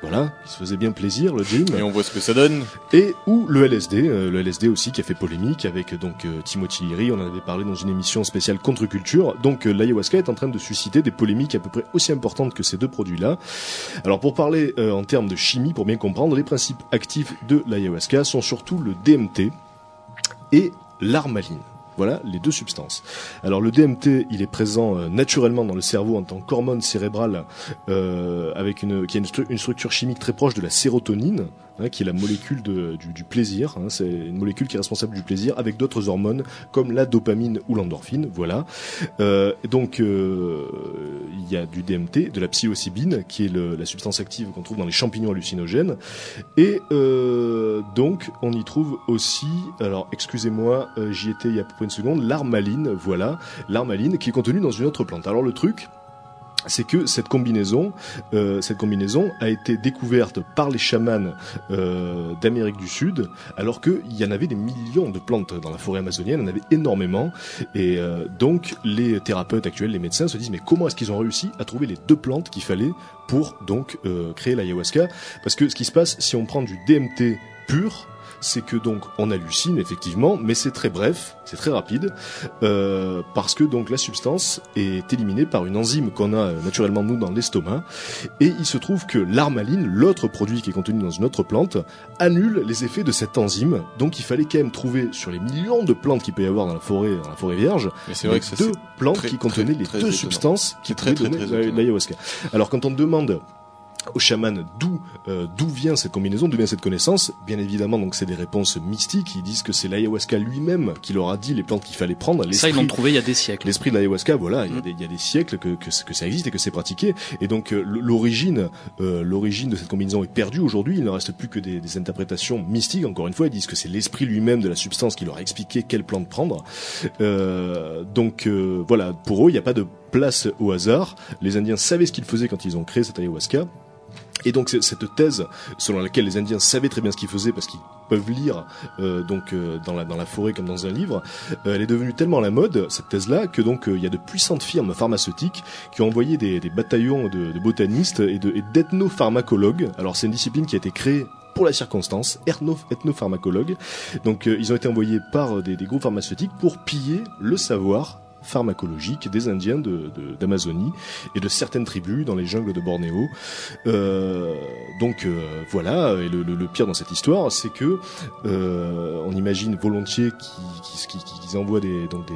Voilà, qui se faisait bien plaisir, le Jim Et on voit ce que ça donne. et ou le LSD, euh, le LSD aussi qui a fait polémique avec euh, donc euh, Timothy Leary, on en avait parlé dans une émission spéciale contre-culture. Donc euh, l'ayahuasca est en train de susciter des polémiques à peu près aussi importantes que ces deux produits-là. Alors pour parler euh, en termes de chimie, pour bien comprendre, les principes actifs de l'ayahuasca sont surtout le DMT et l'armaline. Voilà les deux substances. Alors le DMT, il est présent euh, naturellement dans le cerveau en tant qu'hormone cérébrale, euh, avec une qui a une, stru- une structure chimique très proche de la sérotonine, hein, qui est la molécule de- du, du plaisir. hein. c'est une molécule qui est responsable du plaisir, avec d'autres hormones comme la dopamine ou l'endorphine. Voilà. Euh, donc euh, il y a du DMT, de la psilocybine, qui est le- la substance active qu'on trouve dans les champignons hallucinogènes. Et euh, donc, on y trouve aussi, alors excusez-moi, euh, j'y étais il y a peu une seconde, l'armaline, voilà, l'armaline qui est contenue dans une autre plante. Alors le truc, c'est que cette combinaison, euh, cette combinaison a été découverte par les chamans euh, d'Amérique du Sud, alors qu'il y en avait des millions de plantes dans la forêt amazonienne, il y en avait énormément, et euh, donc les thérapeutes actuels, les médecins se disent mais comment est-ce qu'ils ont réussi à trouver les deux plantes qu'il fallait pour donc euh, créer l'ayahuasca? Parce que ce qui se passe, si on prend du DMT pur, c'est que donc on hallucine effectivement, mais c'est très bref, c'est très rapide, euh, parce que donc la substance est éliminée par une enzyme qu'on a euh, naturellement nous dans l'estomac, et il se trouve que l'armaline, l'autre produit qui est contenu dans une autre plante, annule les effets de cette enzyme. Donc il fallait quand même trouver sur les millions de plantes qu'il peut y avoir dans la forêt, dans la forêt vierge, Mais c'est vrai les que ça deux plantes très, qui contenaient très, les très deux étonnant. substances qui très, très, très l'ayahuasca. Alors quand on demande au chaman d'où euh, d'où vient cette combinaison, d'où vient cette connaissance. Bien évidemment, donc c'est des réponses mystiques. Ils disent que c'est l'ayahuasca lui-même qui leur a dit les plantes qu'il fallait prendre. Ça, ils l'ont trouvé il y a des siècles. L'esprit de l'ayahuasca, voilà, il y, a Mm. des, il y a des siècles que, que, que ça existe et que c'est pratiqué. Et donc euh, l'origine, euh, l'origine de cette combinaison est perdue aujourd'hui. Il ne reste plus que des, des interprétations mystiques. Encore une fois, ils disent que c'est l'esprit lui-même de la substance qui leur a expliqué quelle plante prendre. Euh, donc euh, voilà, pour eux, il n'y a pas de place au hasard. Les Indiens savaient ce qu'ils faisaient quand ils ont créé cette ayahuasca. Et donc cette thèse selon laquelle les Indiens savaient très bien ce qu'ils faisaient parce qu'ils peuvent lire euh, donc euh, dans la dans la forêt comme dans un livre, euh, elle est devenue tellement la mode cette thèse-là que donc euh, il y a de puissantes firmes pharmaceutiques qui ont envoyé des, des bataillons de, de botanistes et de et d'ethnopharmacologues. Alors c'est une discipline qui a été créée pour la circonstance, ethno- ethnopharmacologues. Donc euh, ils ont été envoyés par euh, des, des groupes pharmaceutiques pour piller le savoir pharmacologique des Indiens de- de- d'Amazonie et de certaines tribus dans les jungles de Bornéo. Euh, donc euh, voilà, et le, le- le pire dans cette histoire, c'est que euh, on imagine volontiers qu'ils envoient des, donc des,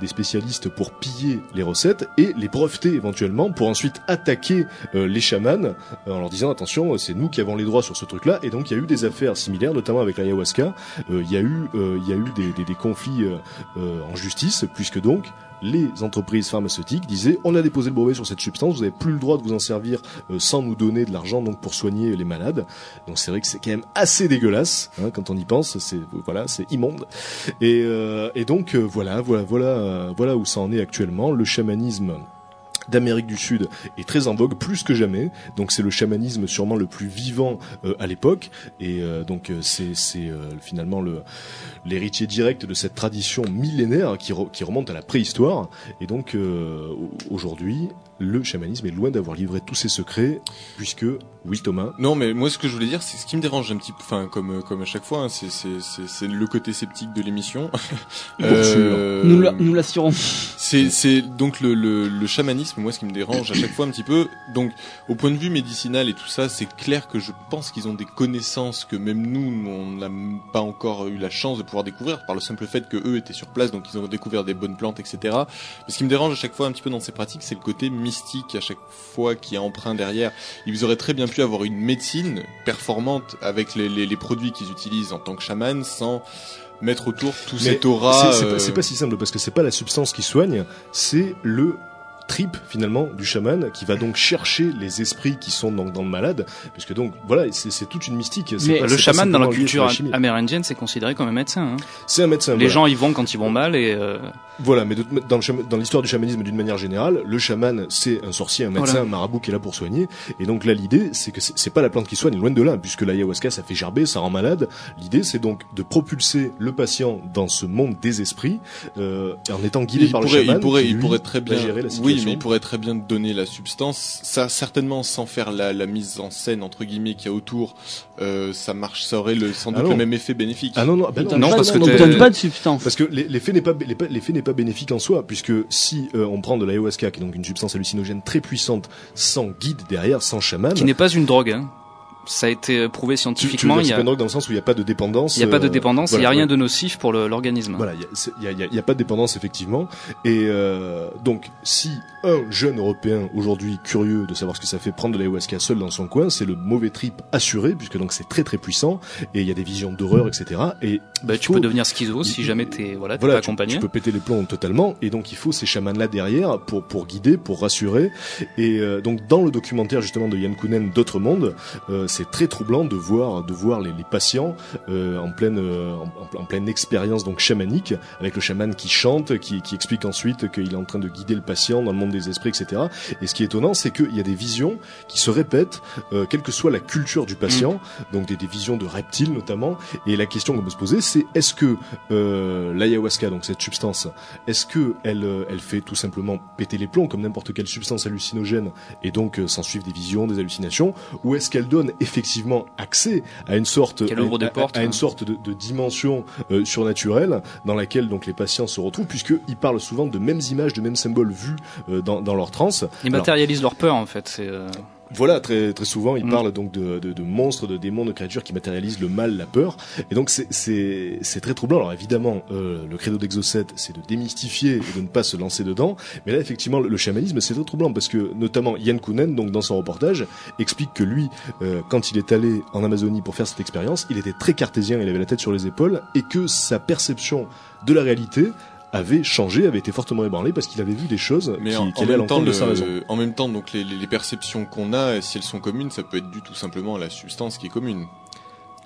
des spécialistes pour piller les recettes et les breveter éventuellement pour ensuite attaquer euh, les chamans euh, en leur disant attention, c'est nous qui avons les droits sur ce truc-là. Et donc il y a eu des affaires similaires, notamment avec l'ayahuasca. Euh, Il y a eu, il y a eu des, des, conflits en justice, puisque donc les entreprises pharmaceutiques disaient on a déposé le brevet sur cette substance, vous n'avez plus le droit de vous en servir euh, sans nous donner de l'argent donc pour soigner les malades. Donc c'est vrai que c'est quand même assez dégueulasse hein, quand on y pense, c'est voilà, c'est immonde. Et, euh, et donc euh, voilà, voilà, voilà, euh, voilà où ça en est actuellement. Le chamanisme d'Amérique du Sud est très en vogue plus que jamais. Donc c'est le chamanisme sûrement le plus vivant euh, à l'époque et euh, donc euh, c'est finalement le l'héritier direct de cette tradition millénaire qui, re- qui remonte à la préhistoire. Et donc au- aujourd'hui, le chamanisme est loin d'avoir livré tous ses secrets puisque oui Thomas. Non, mais moi, ce que je voulais dire, c'est ce qui me dérange un petit peu, enfin, comme, comme à chaque fois, hein, c'est, c'est, c'est, c'est le côté sceptique de l'émission. Euh, nous l'assurons. C'est, c'est donc le, le, le chamanisme, moi, ce qui me dérange à chaque fois un petit peu. Donc, au point de vue médicinal et tout ça, c'est clair que je pense qu'ils ont des connaissances que même nous, on n'a pas encore eu la chance de pouvoir découvrir par le simple fait que eux étaient sur place, donc ils ont découvert des bonnes plantes, etc. Mais ce qui me dérange à chaque fois un petit peu dans ces pratiques, c'est le côté mystique à chaque fois qui est emprunt derrière. Ils auraient très bien pu avoir une médecine performante avec les, les, les produits qu'ils utilisent en tant que chaman sans mettre autour tout Mais cet aura. c'est- pas- euh, c'est pas si simple parce que c'est pas la substance qui soigne, c'est le trip finalement du chaman qui va donc chercher les esprits qui sont dans, dans le malade puisque donc voilà c'est toute une mystique c'est Mais pas- Le chaman dans la culture amérindienne, c'est considéré comme un médecin. hein. c'est un médecin Les voilà. gens y vont quand ils vont mal et euh, Voilà, mais de- dans l'histoire du chamanisme d'une manière générale, le chaman c'est un sorcier, un médecin, Voilà. un marabout qui est là pour soigner. Et donc là, l'idée c'est que c'est pas la plante qui soigne, loin de là, puisque l'ayahuasca ça fait gerber, ça rend malade. L'idée c'est donc de propulser le patient dans ce monde des esprits euh, en étant guidé il par pourrait, le chaman. il pourrait, qui, il pourrait très bien gérer la Oui, situation. mais il pourrait très bien donner la substance. Ça, certainement, sans faire la, la mise en scène entre guillemets qu'il y a autour, euh, ça marche, ça aurait le, sans Ah doute non. le même effet bénéfique. Ah non non, bah non, non, parce que donne pas de substance. Parce que l'e- l'effet n'est pas l'effet n'est pas bénéfique en soi, puisque si euh, on prend de l'ayahuasca, qui est donc une substance hallucinogène très puissante, sans guide derrière, sans chaman, qui n'est pas une drogue. Hein. Ça a été prouvé tu, tu veux scientifiquement. dire, Il y a, dans le sens où il n'y a pas de dépendance. il y a pas de euh, dépendance. voilà, il y a rien voilà. de nocif pour l'organisme. Voilà, il y a- pas de dépendance effectivement. Et euh, donc, si un jeune Européen aujourd'hui curieux de savoir ce que ça fait prendre de l'ayahuasca seul dans son coin, c'est le mauvais trip assuré, puisque donc c'est très très puissant et il y a des visions d'horreur, etc. Et Bah, il tu faut- peux devenir schizo si jamais t'es voilà, t'es voilà, pas tu, accompagné. tu peux péter les plombs totalement, et donc il faut ces chamans-là derrière pour pour guider, pour rassurer. Et euh, donc dans le documentaire justement de Yann Kounen d'autres mondes, euh, c'est très troublant de voir de voir les, les patients euh, en pleine euh, en, en pleine expérience donc chamanique, avec le chaman qui chante, qui, qui explique ensuite qu'il est en train de guider le patient dans le monde des esprits, etc. Et ce qui est étonnant, c'est qu'il y a des visions qui se répètent, euh, quelle que soit la culture du patient, donc des, des visions de reptiles notamment. Et la question qu'on peut se poser, c'est est-ce que euh, l'ayahuasca, donc cette substance, est-ce que elle, euh, elle fait tout simplement péter les plombs comme n'importe quelle substance hallucinogène et donc euh, s'en suivent des visions, des hallucinations, ou est-ce qu'elle donne effectivement accès à une sorte, Qu'elle ouvre à- des à- portes, à, une hein. sorte de, de dimension euh, surnaturelle dans laquelle donc les patients se retrouvent, puisqu'ils parlent souvent de mêmes images, de mêmes symboles vus euh, dans, dans leur transe. Ils Alors, matérialisent leur peur en fait. C'est euh, Voilà, très très souvent, il Mm. parle donc de, de, de monstres, de démons, de créatures qui matérialisent le mal, la peur. Et donc c'est très troublant. Alors évidemment, euh, le credo d'Exocet, c'est de démystifier et de ne pas se lancer dedans. Mais là, effectivement, le, le chamanisme, c'est très troublant parce que notamment Yann Kounen, donc dans son reportage, explique que lui, euh, quand il est allé en Amazonie pour faire cette expérience, il était très cartésien, il avait la tête sur les épaules et que sa perception de la réalité avait changé, avait été fortement ébranlée parce qu'il avait vu des choses Mais qui, en, qui allaient à même temps, l'encontre de sa raison. le, en même temps, donc les, perceptions qu'on a, si elles sont communes, ça peut être dû tout simplement à la substance qui est commune.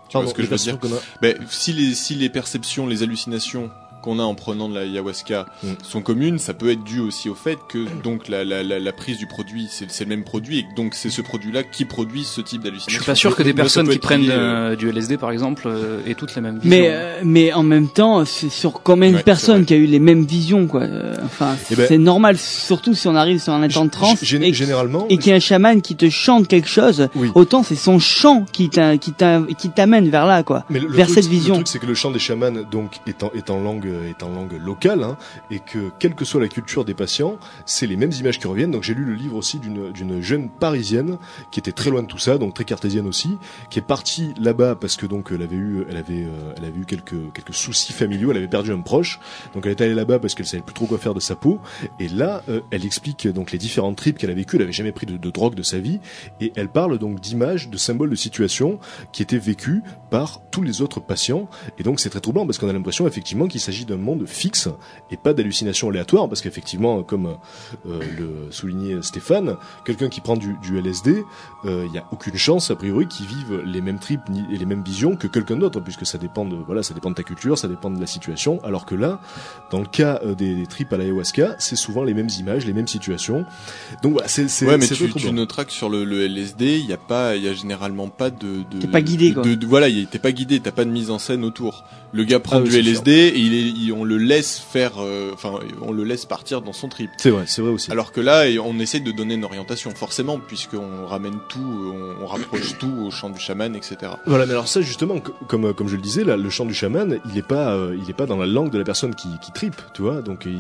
Tu vois ce que je veux dire a- Ben, si les si les perceptions, les hallucinations qu'on a en prenant de la ayahuasca Mm. sont communes, ça peut être dû aussi au fait que donc la, la, la, la prise du produit, c'est le même produit et que donc c'est ce produit-là qui produit ce type Je d'hallucination. suis pas sûr que des personnes qui prennent lié, euh, euh, du LSD par exemple euh, aient toutes les mêmes visions. Mais euh, mais en même temps, c'est sur combien de Ouais, personnes qui a eu les mêmes visions quoi. Enfin, Eh ben, c'est normal, surtout si on arrive sur un état de transe et, généralement, et qu'il y a un chaman qui te chante quelque chose. Oui. Autant c'est son chant qui t'a- qui t'a- qui t'amène vers là quoi. Mais le, le vers truc, cette vision. Le truc, c'est que le chant des chamans, donc, est en, est en langue, est en langue locale, hein, et que quelle que soit la culture des patients, c'est les mêmes images qui reviennent. Donc, j'ai lu le livre aussi d'une, d'une jeune parisienne qui était très loin de tout ça, donc très cartésienne aussi, qui est partie là-bas parce que donc elle avait eu, elle avait, euh, elle avait eu quelques, quelques soucis familiaux, elle avait perdu un proche, donc elle est allée là-bas parce qu'elle savait plus trop quoi faire de sa peau. Et là, euh, elle explique donc les différentes tripes qu'elle a vécues. Elle avait jamais pris de, de drogue de sa vie, et elle parle donc d'images, de symboles de situations qui étaient vécues par tous les autres patients. Et donc c'est très troublant parce qu'on a l'impression effectivement qu'il s'agit d'un monde fixe et pas d'hallucinations aléatoires. Parce qu'effectivement, comme euh, le soulignait Stéphane, quelqu'un qui prend du, du LSD, euh, il n'y a aucune chance a priori qu'il vive les mêmes tripes ni- et les mêmes visions que quelqu'un d'autre, puisque ça dépend de voilà, ça dépend de ta culture, ça dépend de la situation. Alors que là, dans le cas euh, des, des tripes à l'ayahuasca, c'est souvent les mêmes images, les mêmes situations. Donc voilà, c'est c'est Ouais, mais c'est tu, tu noteras que sur le, le LSD, il y a pas, il y a généralement pas de. de T'es pas guidé, de- quoi. de- de- voilà, il- t'es pas guidé, t'as pas de mise en scène autour. Le gars prend Ah du LSD et il est, il- on le laisse faire, euh, enfin, on le laisse partir dans son trip. C'est vrai, c'est vrai aussi. Alors que là, on essaie de donner une orientation, forcément, puisqu'on ramène tout, on, on rapproche tout au chant du chaman, etc. Voilà, mais alors ça justement, co- comme comme je le disais, là, le chant du chaman, il est pas, euh, il est pas dans la langue de la personne qui, qui tripe, tu vois. Donc il,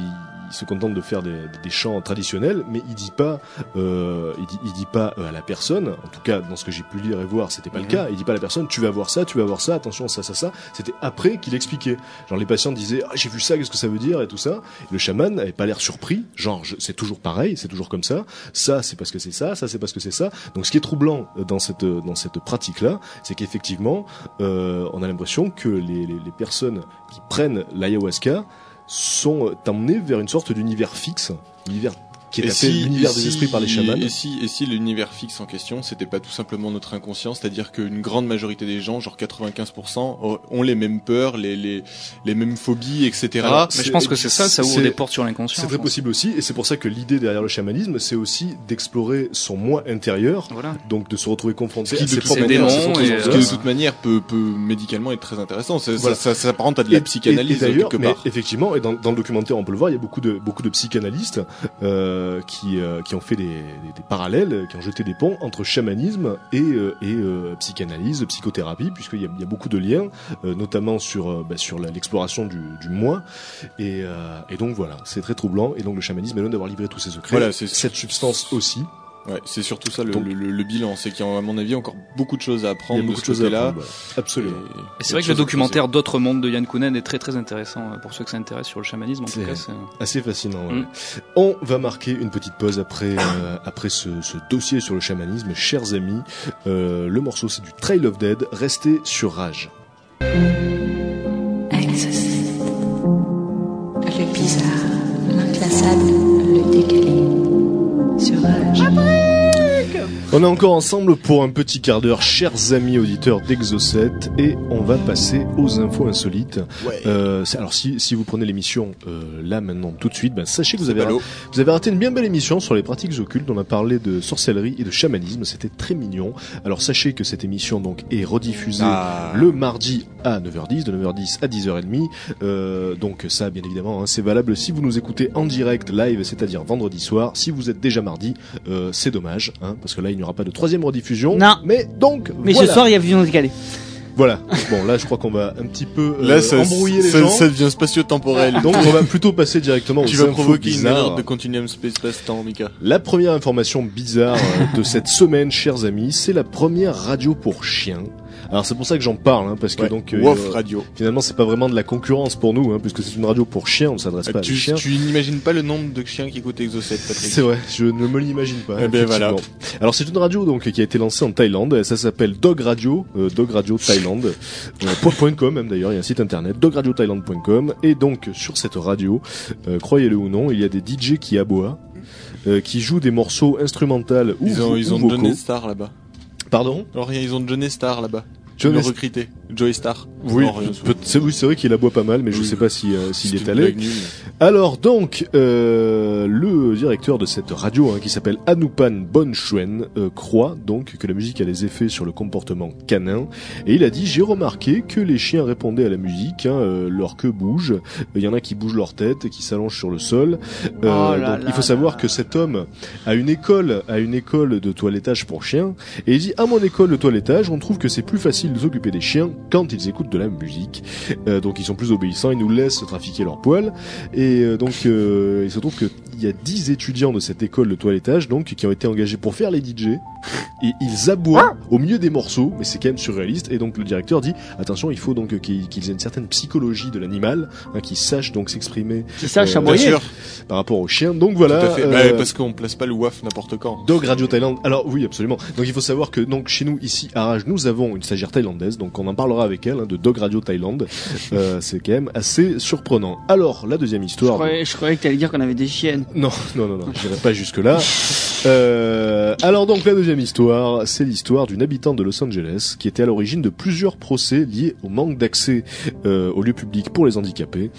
il se contente de faire des, des chants traditionnels, mais il dit pas, euh, il dit, il dit pas euh, à la personne. En tout cas, dans ce que j'ai pu lire et voir, c'était pas Mhm. le cas. Il dit pas à la personne, tu vas voir ça, tu vas voir ça, attention ça, ça, ça. C'était après qu'il expliquait. Genre les patients disaient, ah, j'ai vu ça, qu'est-ce que ça veut dire et tout ça. le chaman avait pas l'air surpris. Genre c'est toujours pareil, c'est toujours comme ça. Ça c'est parce que c'est ça, ça c'est parce que c'est ça. Donc ce qui est troublant euh, dans cette euh, dans cette pratique là, c'est qu'effectivement euh, on a l'impression que les, les, les personnes qui prennent l'ayahuasca sont euh, emmenées vers une sorte d'univers fixe, univers qui est Et appelé si- l'univers et des si- esprits par les chamans. Et si, et si l'univers fixe en question, c'était pas tout simplement notre inconscient, c'est-à-dire qu'une grande majorité des gens, genre 95%, ont- les mêmes peurs, les, les, les mêmes phobies, etc. Alors, Mais je pense que c'est ça, ça ouvre des portes sur l'inconscient. C'est très pense. possible aussi, et c'est pour ça que l'idée derrière le chamanisme, c'est aussi d'explorer son moi intérieur, Voilà. donc de se retrouver confronté Ce qui, à de ses toute propres démons Ce angoisses. qui de toute manière peut, peut médicalement être très intéressant. Ça, Voilà. ça, ça s'apparente à de la Et- psychanalyse et, et d'ailleurs, quelque mais part. effectivement, et dans, dans le documentaire, on peut le voir, il y a beaucoup de beaucoup de psychanalystes euh, qui euh, qui ont fait des, des, des parallèles, qui ont jeté des ponts entre chamanisme et euh, et euh, psychanalyse, psychothérapie, puisqu'il y a, il y a beaucoup de liens, euh, notamment sur euh, bah, sur l'exploration du, du moi. Et, euh, et donc voilà, c'est très troublant. Et donc le chamanisme est loin d'avoir livré tous ses secrets. Voilà, cette substance aussi. Ouais, c'est surtout ça le, Donc- le, le- le bilan, c'est qu'il y a à mon avis encore beaucoup de choses à Il y apprendre a beaucoup de choses à apprendre. voilà. Absolument. Et- Et c'est vrai que le documentaire D'autres mondes de Yann Kounen est très très intéressant euh, pour ceux que ça intéresse sur le chamanisme. En tout C'est- cas, c'est Assez fascinant. ouais. Mm. On va marquer une petite pause après euh, après ce, ce dossier sur le chamanisme, chers amis. Euh, le morceau c'est du Trail of Dead. Restez sur Rage. Le bizarre, l'inclassable, On est encore ensemble pour un petit quart d'heure, chers amis auditeurs d'Exocet, et on va passer aux infos insolites. Ouais. Euh, alors si, si vous prenez l'émission euh, là maintenant tout de suite, ben, sachez que vous avez, vous avez raté une bien belle émission sur les pratiques occultes. On a parlé de sorcellerie et de chamanisme. C'était très mignon. Alors sachez que cette émission donc est rediffusée Ah. le mardi à 9h10, de 9h10 à 10h30. Euh, donc ça, bien évidemment, hein, c'est valable si vous nous écoutez en direct, live, c'est-à-dire vendredi soir. Si vous êtes déjà mardi, euh, c'est dommage, hein, parce que là, il n'y aura pas de troisième rediffusion. Non. Mais donc, Mais voilà. ce soir, il y a Vision décalée. Voilà. Bon, là, je crois qu'on va un petit peu euh, Là, ça, embrouiller les ça, gens. ça devient spatio-temporel. Donc, on va plutôt passer directement tu aux vas infos provoquer une bizarres. erreur de continuum space-temps, Mika. La première information bizarre euh, de cette semaine, chers amis, c'est la première radio pour chiens. Alors c'est pour ça que j'en parle, hein, parce que Ouais. donc euh, Wof euh, Radio. finalement c'est pas vraiment de la concurrence pour nous, hein, puisque c'est une radio pour chiens, on ne s'adresse pas à Euh, tu des chiens. tu n'imagines pas le nombre de chiens qui écoutent Exocet, Patrick? C'est vrai, je ne me l'imagine pas. Eh ben voilà. Alors c'est une radio donc qui a été lancée en Thaïlande. Ça s'appelle Dog Radio, euh, Dog Radio Thaïlande, euh, .com même d'ailleurs. Il y a un site internet dogradiothailand.com et donc sur cette radio, euh, croyez-le ou non, il y a des DJ qui aboient, euh, qui jouent des morceaux instrumentaux ou, Ils ont, ou ils ont vocaux. Johnny Star là-bas. Pardon? Alors rien, ils ont Johnny Star là-bas. Johnny. Joey Star. Oui, c'est- oui, vrai qu'il aboie pas mal, mais je sais pas si euh, s'il c'est est allé. Alors donc, euh, le directeur de cette radio, hein, qui s'appelle Anupan Bonchuen, euh, croit donc que la musique a des effets sur le comportement canin, et il a dit j'ai remarqué que les chiens répondaient à la musique, hein, euh, leur queue bouge, il y en a qui bougent leur tête, qui s'allongent sur le sol. Euh, Oh là donc, là il faut savoir là. que cet homme a une école, a une école de toilettage pour chiens, et il dit à mon école de toilettage, on trouve que c'est plus facile de s'occuper des chiens quand ils écoutent de la musique. Euh, donc ils sont plus obéissants, ils nous laissent trafiquer leurs poils. Et euh, donc euh, il se trouve qu'il y a 10 étudiants de cette école de toilettage donc qui ont été engagés pour faire les DJ. Et ils aboient au milieu des morceaux, mais c'est quand même surréaliste. Et donc le directeur dit attention, il faut donc qu'ils qu'ils aient une certaine psychologie de l'animal, hein, qu'ils sachent donc s'exprimer Qui sache Euh, Bien aboyer. par rapport aux chiens. Donc voilà. tout à fait. euh, Bah, parce qu'on place pas le WAF n'importe quand. Dog Radio Thaïlande. Alors oui, absolument. Donc il faut savoir que donc chez nous ici à Rage, nous avons une stagiaire thaïlandaise. Donc on en parlera avec elle hein, de Dog Radio Thaïlande. Euh, c'est quand même assez surprenant. Alors la deuxième Je histoire. croyais, je croyais que t'allais dire qu'on avait des chiennes. Non, non, non, non, j'irai pas jusque là. Euh, alors donc la deuxième histoire, c'est l'histoire d'une habitante de Los Angeles qui était à l'origine de plusieurs procès liés au manque d'accès euh, aux lieux publics pour les handicapés.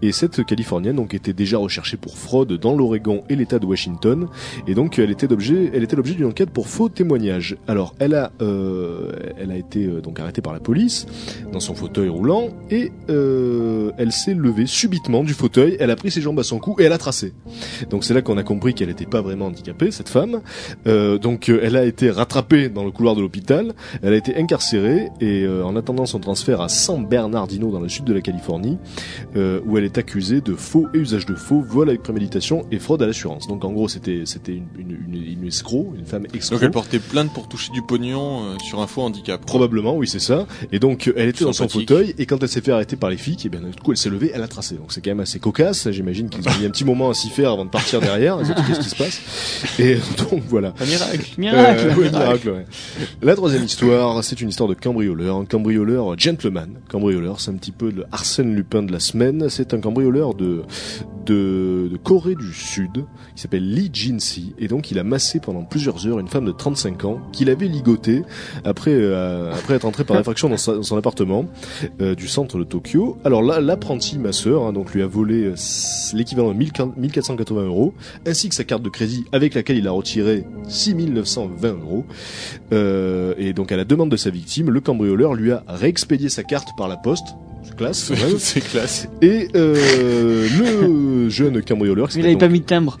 Et cette Californienne donc était déjà recherchée pour fraude dans l'Oregon et l'État de Washington. Et donc elle était l'objet, elle était l'objet d'une enquête pour faux témoignages. Alors elle a, euh, elle a été donc arrêtée par la police dans son fauteuil roulant et euh, elle s'est levée subitement du fauteuil. Elle a pris ses jambes à son cou et elle a tracé. Donc c'est là qu'on a compris qu'elle n'était pas vraiment handicapée, cette femme. Euh, donc euh, elle a été rattrapée dans le couloir de l'hôpital, elle a été incarcérée et euh, en attendant son transfert à San Bernardino dans le sud de la Californie, euh, où elle est accusée de faux et usage de faux, vol avec préméditation et fraude à l'assurance. Donc en gros c'était c'était une, une, une, une escroc, une femme escroc. Donc elle portait plainte pour toucher du pognon euh, sur un faux handicap. Probablement, oui, c'est ça. Et donc, euh, elle était dans son fauteuil, et quand elle s'est fait arrêter par les flics, et bien, du coup, elle s'est levée, elle a tracé. Donc, c'est quand même assez cocasse. J'imagine qu'ils ont mis un petit moment à s'y faire avant de partir derrière. Ils ont dit, qu'est-ce qui se passe? Et donc, voilà. Un miracle. Miracle. Euh, miracle, ouais. La troisième histoire, c'est une histoire de cambrioleur, un cambrioleur gentleman. Cambrioleur, c'est un petit peu le Arsène Lupin de la semaine. C'est un cambrioleur de, de, de Corée du Sud, qui s'appelle Lee Jin-si. Et donc, il a massé pendant plusieurs heures une femme de 35 ans, qu'il avait ligotée après, euh, après entré par effraction dans, sa- dans son appartement euh, du centre de Tokyo. Alors là, l'apprenti masseur, hein, donc lui a volé euh, l'équivalent de 1000 1480 euros, ainsi que sa carte de crédit avec laquelle il a retiré 6920 euros. Euh, et donc à la demande de sa victime, le cambrioleur lui a réexpédié sa carte par la poste. C'est classe. C'est classe. Et euh, le jeune cambrioleur, Il s'appelle avait donc- pas mis de timbre.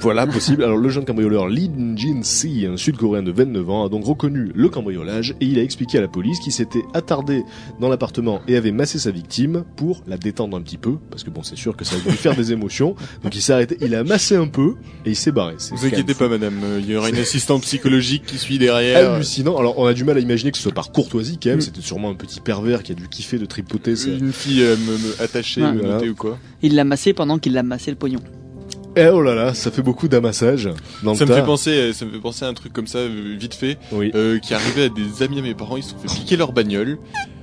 Voilà, possible. Alors le jeune cambrioleur Lee Jin-si, un sud-coréen de 29 ans, a donc reconnu le cambriolage et il a expliqué à la police qu'il s'était attardé dans l'appartement et avait massé sa victime pour la détendre un petit peu, parce que bon, c'est sûr que ça va lui faire des émotions. Donc il s'est arrêté, il a massé un peu et il s'est barré. Vous inquiétez pas, madame. euh, Il y aura une assistante psychologique qui suit derrière. Hallucinant. Alors on a du mal à imaginer que ce soit par courtoisie quand même. C'était sûrement un petit pervers qui a dû kiffer de tripoter. Une fille euh, me, me attachée, Ouais. me Voilà. notée ou quoi. Il l'a massé pendant qu'il l'a massé le pognon. Eh oh là là, ça fait beaucoup d'amassage dans Ça le me fait penser, ça me fait penser à un truc comme ça, vite fait, Oui. euh, qui arrivait à des amis à mes parents. Ils se sont fait piquer leur bagnole.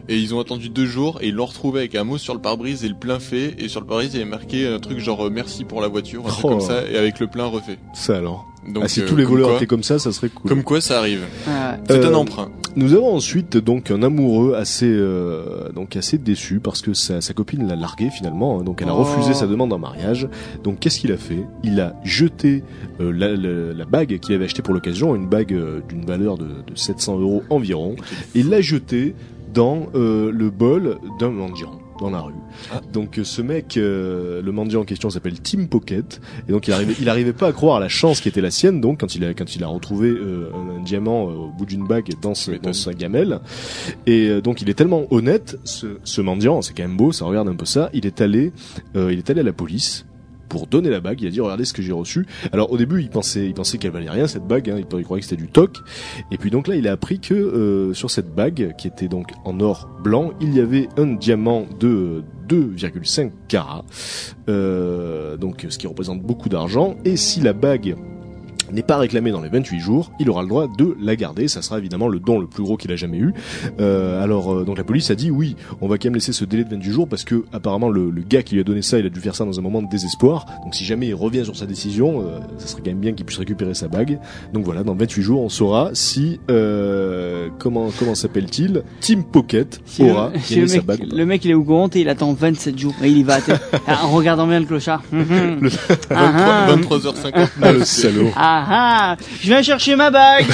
Et ils ont attendu deux jours et ils l'ont retrouvé avec un mot sur le pare-brise et le plein fait. Et sur le pare-brise, il y avait marqué un truc genre euh, merci pour la voiture, un truc Oh. comme ça, et avec le plein refait. Ça alors. Donc, ah, si euh, tous les comme voleurs quoi- étaient comme ça, ça serait cool. Comme quoi ça arrive. Ah, C'est Euh, un emprunt. Nous avons ensuite donc un amoureux assez euh, donc assez déçu parce que sa, sa copine l'a largué finalement. hein. donc elle a Oh. refusé sa demande en mariage. Donc qu'est-ce qu'il a fait? Il a jeté euh, la, la- la bague qu'il avait achetée pour l'occasion, une bague euh, d'une valeur de, de 700 euros environ, et l'a jetée dans euh, le bol d'un mendiant. Dans la rue. Ah. Donc euh, ce mec, euh, le mendiant en question s'appelle Tim Pocket, et donc il arrivait, il arrivait pas à croire à la chance qui était la sienne. Donc quand il a quand il a retrouvé euh, un, un diamant euh, au bout d'une bague dans, ce, sa gamelle, et euh, donc il est tellement honnête, ce, ce mendiant, c'est quand même beau, ça regarde un peu ça. Il est allé, euh, il est allé à la police pour donner la bague. Il a dit regardez ce que j'ai reçu. Alors au début il pensait, il pensait qu'elle valait rien cette bague. Hein, il, croyait que c'était du toc. Et puis donc là il a appris que euh, sur cette bague qui était donc en or blanc, il y avait un diamant de 2,5 carats. Euh, donc ce qui représente beaucoup d'argent. Et si la bague n'est pas réclamée dans les 28 jours, il aura le droit de la garder. Ça sera évidemment le don le plus gros qu'il a jamais eu. Euh, alors euh, donc la police a dit oui, on va quand même laisser ce délai de 28 jours parce que apparemment le, le gars qui lui a donné ça, il a dû faire ça dans un moment de désespoir. Donc si jamais il revient sur sa décision, euh, ça serait quand même bien qu'il puisse récupérer sa bague. Donc voilà, dans 28 jours, on saura si euh, comment comment s'appelle-t-il? Tim Pocket Si le- aura si le, sa mec, bague. ou pas. le mec il est au courant et il attend 27 jours et il y va Ah, en regardant bien le clochard. Mhm. Le- Ah, ah. 23h50. Ah le salaud. Ah ah, je viens chercher ma bague.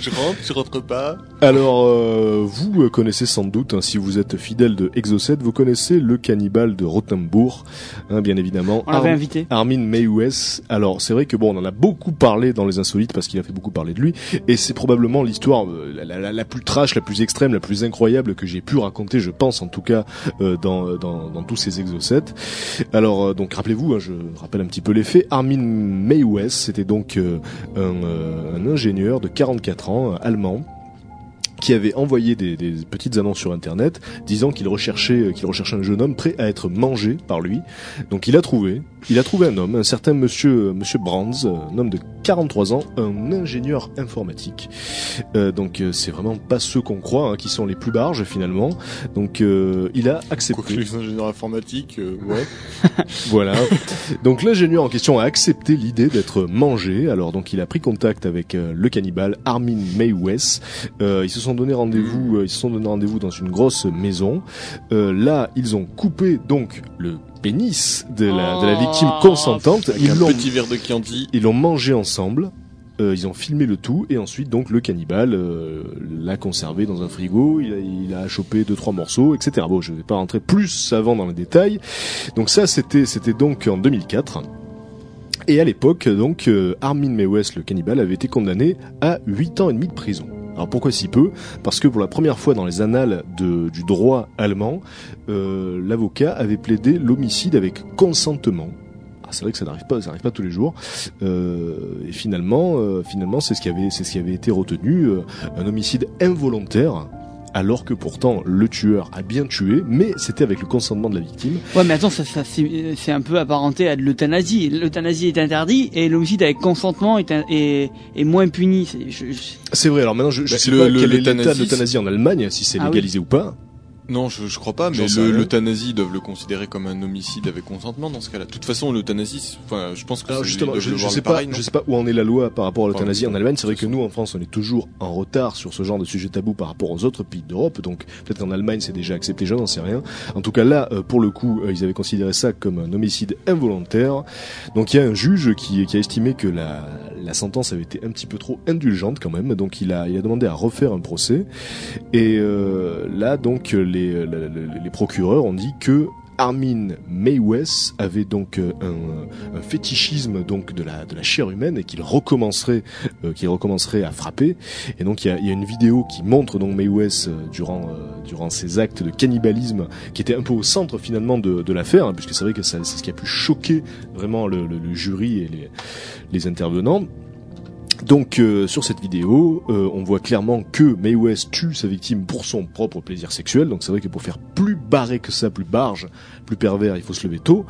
Je rentre, je rentre pas. Alors, euh, vous euh, connaissez sans doute, hein, si vous êtes fidèle de Exocet, vous connaissez le cannibale de Rothenburg, hein, bien évidemment. On l'avait invité. Armin Mayhues. Alors, c'est vrai que bon, on en a beaucoup parlé dans les insolites parce qu'il a fait beaucoup parler de lui, et c'est probablement l'histoire euh, la, la- la plus trash, la plus extrême, la plus incroyable que j'ai pu raconter, je pense en tout cas, euh, dans, dans, dans tous ces Exocet. Alors, donc rappelez-vous, hein, je rappelle un petit peu les faits. Armin Mayhues, c'était donc euh, un, euh, un ingénieur de 44 ans, allemand qui avait envoyé des, petites annonces sur internet disant qu'il recherchait qu'il recherchait un jeune homme prêt à être mangé par lui. Donc il a trouvé, il a trouvé un homme, un certain monsieur monsieur Brands, un homme de 43 ans, un ingénieur informatique. Euh, donc euh, c'est vraiment pas ceux qu'on croit hein, qui sont les plus barges finalement. Donc euh, il a accepté. les ingénieurs informatiques, euh, ouais. Voilà. Donc l'ingénieur en question a accepté l'idée d'être mangé. Alors donc il a pris contact avec le cannibale Armin Mayhues. Euh, ils se sont donné rendez-vous. ils se sont donné rendez-vous dans une grosse maison. Là, ils ont coupé donc le pénis de la, de la victime Oh, consentante. Avec Ils un l'ont petit verre de Chianti. ils l'ont mangé ensemble. Euh, ils ont filmé le tout et ensuite donc le cannibale euh, l'a conservé dans un frigo. Il a, il a chopé deux trois morceaux, etc. Bon, je vais pas rentrer plus avant dans les détails. Donc ça, c'était c'était donc en 2004. Et à l'époque, donc euh, Armin Mewes, le cannibale, avait été condamné à 8 ans et demi de prison. Alors pourquoi si peu? Parce que pour la première fois dans les annales du droit allemand, euh, l'avocat avait plaidé l'homicide avec consentement. Ah, c'est vrai que ça n'arrive pas, ça n'arrive pas tous les jours. Euh, et finalement, euh, c'est ce qui avait, été retenu, un homicide involontaire, alors que pourtant le tueur a bien tué, mais c'était avec le consentement de la victime. Ouais, mais attends, ça, ça c'est c'est un peu apparenté à de l'euthanasie. L'euthanasie est interdit et l'homicide avec consentement est, un- est, est moins puni. C'est- je- vrai. Alors maintenant, je, je Bah, sais le- pas le- quel est l'état de l'euthanasie, en Allemagne, si c'est Ah oui. légalisé ou pas. Non, je, je crois pas, mais sais le- l'euthanasie, ils doivent le considérer comme un homicide avec consentement dans ce cas-là. De toute façon, l'euthanasie, enfin, je pense que Alors c'est- justement, je, je sais pas, pareil, je sais pas où en est la loi par rapport à l'euthanasie Enfin, en Allemagne. C'est vrai que nous, en France, on est toujours en retard sur ce genre de sujet tabou par rapport aux autres pays d'Europe. Donc peut-être qu'en Allemagne, c'est déjà accepté, je n'en sais rien. En tout cas, là, euh, pour le coup, euh, ils avaient considéré ça comme un homicide involontaire. Donc il y a un juge qui, qui a estimé que la, la sentence avait été un petit peu trop indulgente quand même. Donc il a, il a demandé à refaire un procès. Et euh, là, donc, les, les, les procureurs ont dit que Armin Mayhues avait donc euh, un, fétichisme donc de la de la chair humaine et qu'il recommencerait euh, qu'il recommencerait à frapper. Et donc il y a, une vidéo qui montre donc Mayhues euh, durant euh, durant ses actes de cannibalisme qui était un peu au centre finalement de, l'affaire hein, puisque c'est vrai que c'est ce qui a pu choquer vraiment le, jury et les intervenants donc euh, sur cette vidéo, euh, on voit clairement que Mayhues tue sa victime pour son propre plaisir sexuel. Donc c'est vrai que pour faire plus barré que ça, plus barge, plus pervers, il faut se lever tôt.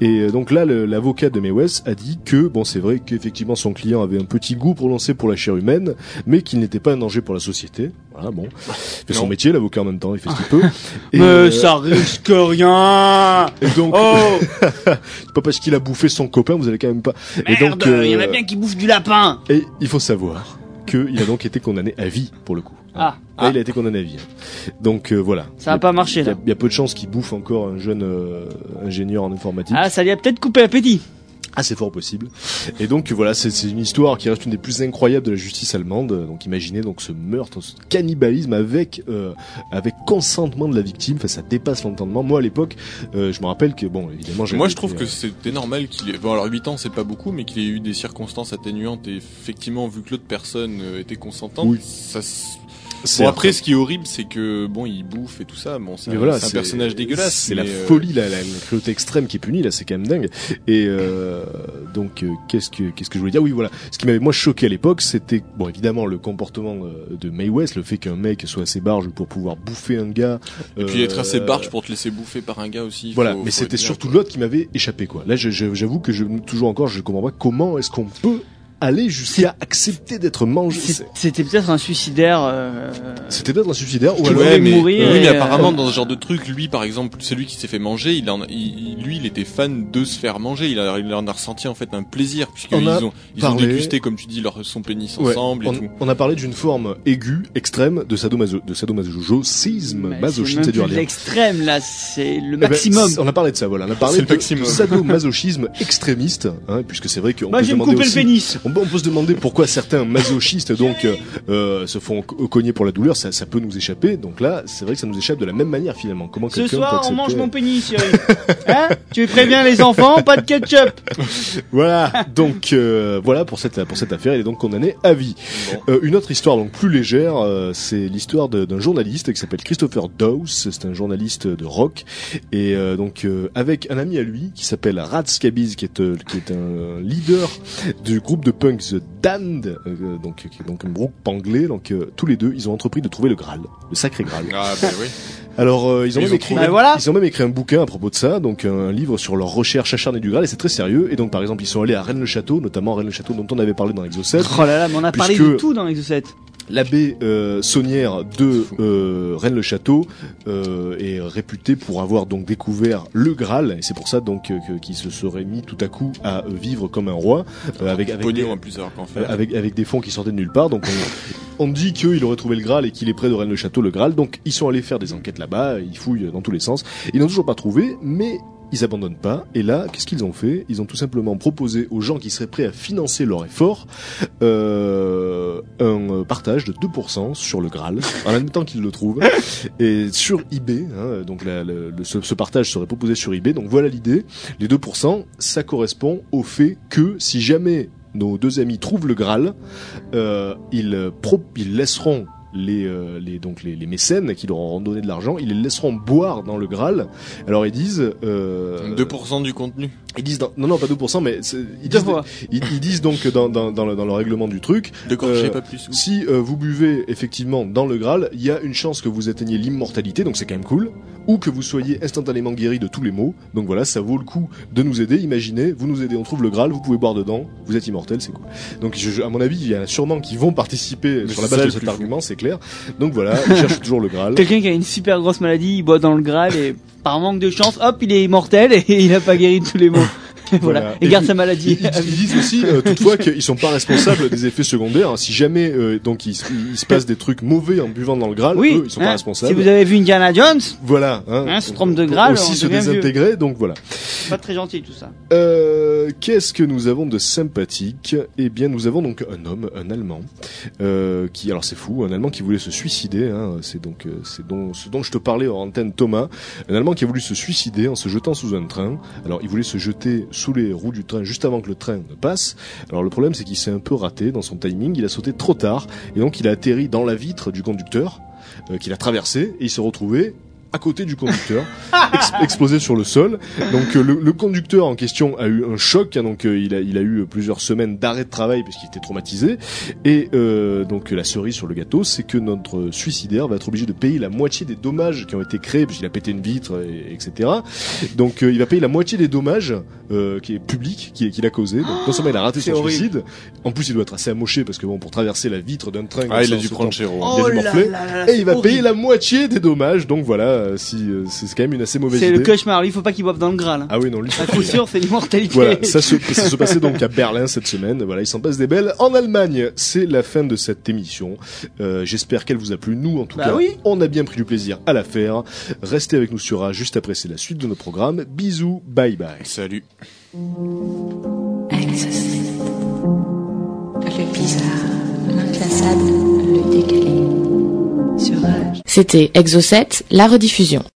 Et euh, donc là, l'avocat de Mayhues a dit que bon, c'est vrai qu'effectivement son client avait un petit goût prononcé pour la chair humaine, mais qu'il n'était pas un danger pour la société. Voilà, bon, il fait son métier, l'avocat en même temps, il fait ce qu'il peut. Et, Mais euh, ça risque rien. et donc, Oh c'est pas parce qu'il a bouffé son copain, vous allez quand même pas. et donc, il y en a euh, bien qui bouffent du lapin. Et il faut savoir qu'il a donc été condamné à vie pour le coup. Ah, Là, il a été condamné à vie. hein. Donc euh, voilà. ça a pas marché Il y, a, là. il y a peu de chances qu'il bouffe encore un jeune ingénieur en informatique. Ah, ça lui a peut-être coupé l'appétit. C'est fort possible. Et donc voilà, c'est une histoire qui reste une des plus incroyables de la justice allemande. Donc imaginez donc ce meurtre, ce cannibalisme avec euh, avec consentement de la victime. Enfin, ça dépasse l'entendement. Moi à l'époque, euh, je me rappelle que bon, évidemment, Moi, je trouve été, que euh, c'était normal qu'il ait. Bon, alors 8 ans, c'est pas beaucoup, mais qu'il ait eu des circonstances atténuantes et effectivement, vu que l'autre personne euh, était consentante, Oui. ça. Bon, après, ce qui est horrible, c'est que bon, il bouffe et tout ça. Bon, c'est un, voilà, c'est un personnage dégueulasse. C'est la euh, folie, la, la, la cruauté extrême qui est punie là, c'est quand même dingue. Et euh, donc euh, qu'est-ce que qu'est-ce que je voulais dire? Oui, voilà. Ce qui m'avait moi choqué à l'époque, c'était bon évidemment le comportement euh, de May West, le fait qu'un mec soit assez barge pour pouvoir bouffer un gars. Et puis être assez barge pour te laisser bouffer par un gars aussi. Voilà, faut- mais c'était surtout l'autre qui m'avait échappé quoi. Là, j'avoue que je toujours encore, je comprends pas comment est-ce qu'on peut aller jusqu'à accepter d'être mangé. C'était peut-être un suicidaire. euh, C'était peut-être un suicidaire ou alors voulait Ouais, mais, mourir oui, mais euh, apparemment dans ce genre de truc, lui par exemple, celui qui s'est fait manger, il en, il, il- lui, il était fan de se faire manger. Il, a, il en a ressenti en fait un plaisir puisqu'ils On a ont, ils ont parlé- dégusté, comme tu dis, leur son pénis Ouais, ensemble et on, tout. on a parlé d'une forme aiguë, extrême de sadomaso, de sadomasochisme, masochisme, c'est l'extrême là, c'est le Eh ben, maximum. on a parlé de ça, voilà. On a parlé C'est le de maximum. sadomasochisme extrémiste, hein, puisque c'est vrai qu'on Moi peut se demander couper le aussi. pénis. On, peut- on peut se demander pourquoi certains masochistes donc euh, euh, se font co- cogner pour la douleur, ça, ça peut nous échapper. Donc là, c'est vrai que ça nous échappe de la même manière finalement. Comment Ce soir on mange mon pénis, Cyril. hein? Tu préviens les enfants, pas de ketchup. Voilà. Donc euh, voilà pour cette pour cette affaire, il est donc condamné à vie. Bon. Euh, une autre histoire donc plus légère, euh, c'est l'histoire d'un journaliste qui s'appelle Christopher Dawes. C'est un journaliste de rock et euh, donc euh, avec un ami à lui qui s'appelle Cabiz, qui est euh, qui est un leader du groupe de punk The Damned, euh, donc qui est donc un groupe anglais. Donc euh, tous les deux, ils ont entrepris de trouver le Graal, le sacré Graal. Ah bah oui. Alors euh, ils ont Ils même ont écrit. Bah, voilà. ils ont même écrit un bouquin à propos de ça, donc un livre sur leur recherche acharnée du Graal et c'est très sérieux. Et donc par exemple ils sont allés à Rennes-le-Château, notamment Rennes-le-Château dont on avait parlé dans Exo 7. Oh là là, mais on a parlé de tout dans Exo 7. L'abbé euh, Saunière de euh, Rennes-le-Château euh, est réputé pour avoir donc découvert le Graal et c'est pour ça donc euh, qu'il se serait mis tout à coup à euh, vivre comme un roi euh, avec avec des, avec avec des fonds qui sortaient de nulle part. Donc on, on dit qu'il aurait trouvé le Graal et qu'il est près de Rennes-le-Château le Graal. Donc ils sont allés faire des enquêtes là-bas, ils fouillent dans tous les sens. Ils n'ont toujours pas trouvé, mais ils abandonnent pas. Et là, qu'est-ce qu'ils ont fait? Ils ont tout simplement proposé aux gens qui seraient prêts à financer leur effort euh, un partage de 2% sur le Graal, en admettant qu'ils le trouvent. Et sur eBay, hein, donc la- la- le- ce, ce partage serait proposé sur eBay. Donc voilà l'idée. Les 2%, ça correspond au fait que si jamais nos deux amis trouvent le Graal, euh, ils, pro- ils laisseront les, euh, les donc les, les mécènes qui leur auront donné de l'argent, ils les laisseront boire dans le Graal. Alors ils disent euh, 2% du contenu. ils disent dans- non non pas 2% mais ils Deux disent fois. ils, ils disent donc dans dans dans le, dans le règlement du truc De Euh, pas plus. si euh, vous buvez effectivement dans le Graal, il y a une chance que vous atteigniez l'immortalité, donc c'est quand même cool, ou que vous soyez instantanément guéri de tous les maux. Donc voilà, ça vaut le coup de nous aider. Imaginez, vous nous aidez, on trouve le Graal, vous pouvez boire dedans, vous êtes immortel, c'est cool. Donc je, je- à mon avis, il y en a sûrement qui vont participer Mais sur la base de cet argument, c'est clair. Donc voilà, ils cherchent toujours le Graal. Quelqu'un qui a une super grosse maladie, il boit dans le Graal et par manque de chance, hop, il est immortel et il a pas guéri de tous les maux. Voilà. Voilà. Et Et garde sa maladie. ils- ils disent aussi euh, toutefois qu'ils sont pas responsables des effets secondaires. Si jamais euh, donc il, se- il se passe des trucs mauvais en buvant dans le Graal, oui. eux ils sont pas hein, responsables. Si vous avez vu Indiana Jones, Voilà, hein, Hein, se trompe de Graal, aussi se désintégrer, donc voilà. pas très gentil tout ça. Euh, Qu'est-ce que nous avons de sympathique? Eh bien, nous avons donc un homme, un Allemand, euh, qui, alors c'est fou, un Allemand qui voulait se suicider. Hein, c'est donc c'est dont ce dont je te parlais en antenne, Thomas, un Allemand qui a voulu se suicider en se jetant sous un train. Alors, il voulait se jeter sous les roues du train juste avant que le train ne passe. Alors, le problème, c'est qu'il s'est un peu raté dans son timing. Il a sauté trop tard et donc il a atterri dans la vitre du conducteur euh, qu'il a traversé et il s'est retrouvé à côté du conducteur, ex- explosé sur le sol. Donc euh, le, le conducteur en question a eu un choc, hein, donc euh, il, a, il a eu plusieurs semaines d'arrêt de travail parce qu'il était traumatisé. Et euh, donc la cerise sur le gâteau, c'est que notre suicidaire va être obligé de payer la moitié des dommages qui ont été créés parce qu'il a pété une vitre, et, etc. Donc euh, il va payer la moitié des dommages euh, qui est public, qui qu'il a causé. Donc non seulement il a raté son horrible. suicide, en plus il doit être assez amoché parce que bon pour traverser la vitre d'un train, Ah, il a dû prendre. Il a dû morfler. Et il va payer la moitié des dommages, donc voilà, euh, si euh, c'est quand même une assez mauvaise C'est idée. le cauchemar, lui il faut pas qu'il boive dans le Graal. hein. Ah oui, non, lui. À coup sûr, c'est l'immortalité. Voilà, ça se, ça se passait donc à Berlin cette semaine. Voilà, il s'en passe des belles. En Allemagne, c'est la fin de cette émission. Euh, J'espère qu'elle vous a plu. Nous, en tout Bah cas, oui. on a bien pris du plaisir à la faire. Restez avec nous sur A juste après, c'est la suite de nos programmes. Bisous, bye bye. Salut. Thank Le bizarre, l'inclassable, le décalé. C'était Exocet, la rediffusion.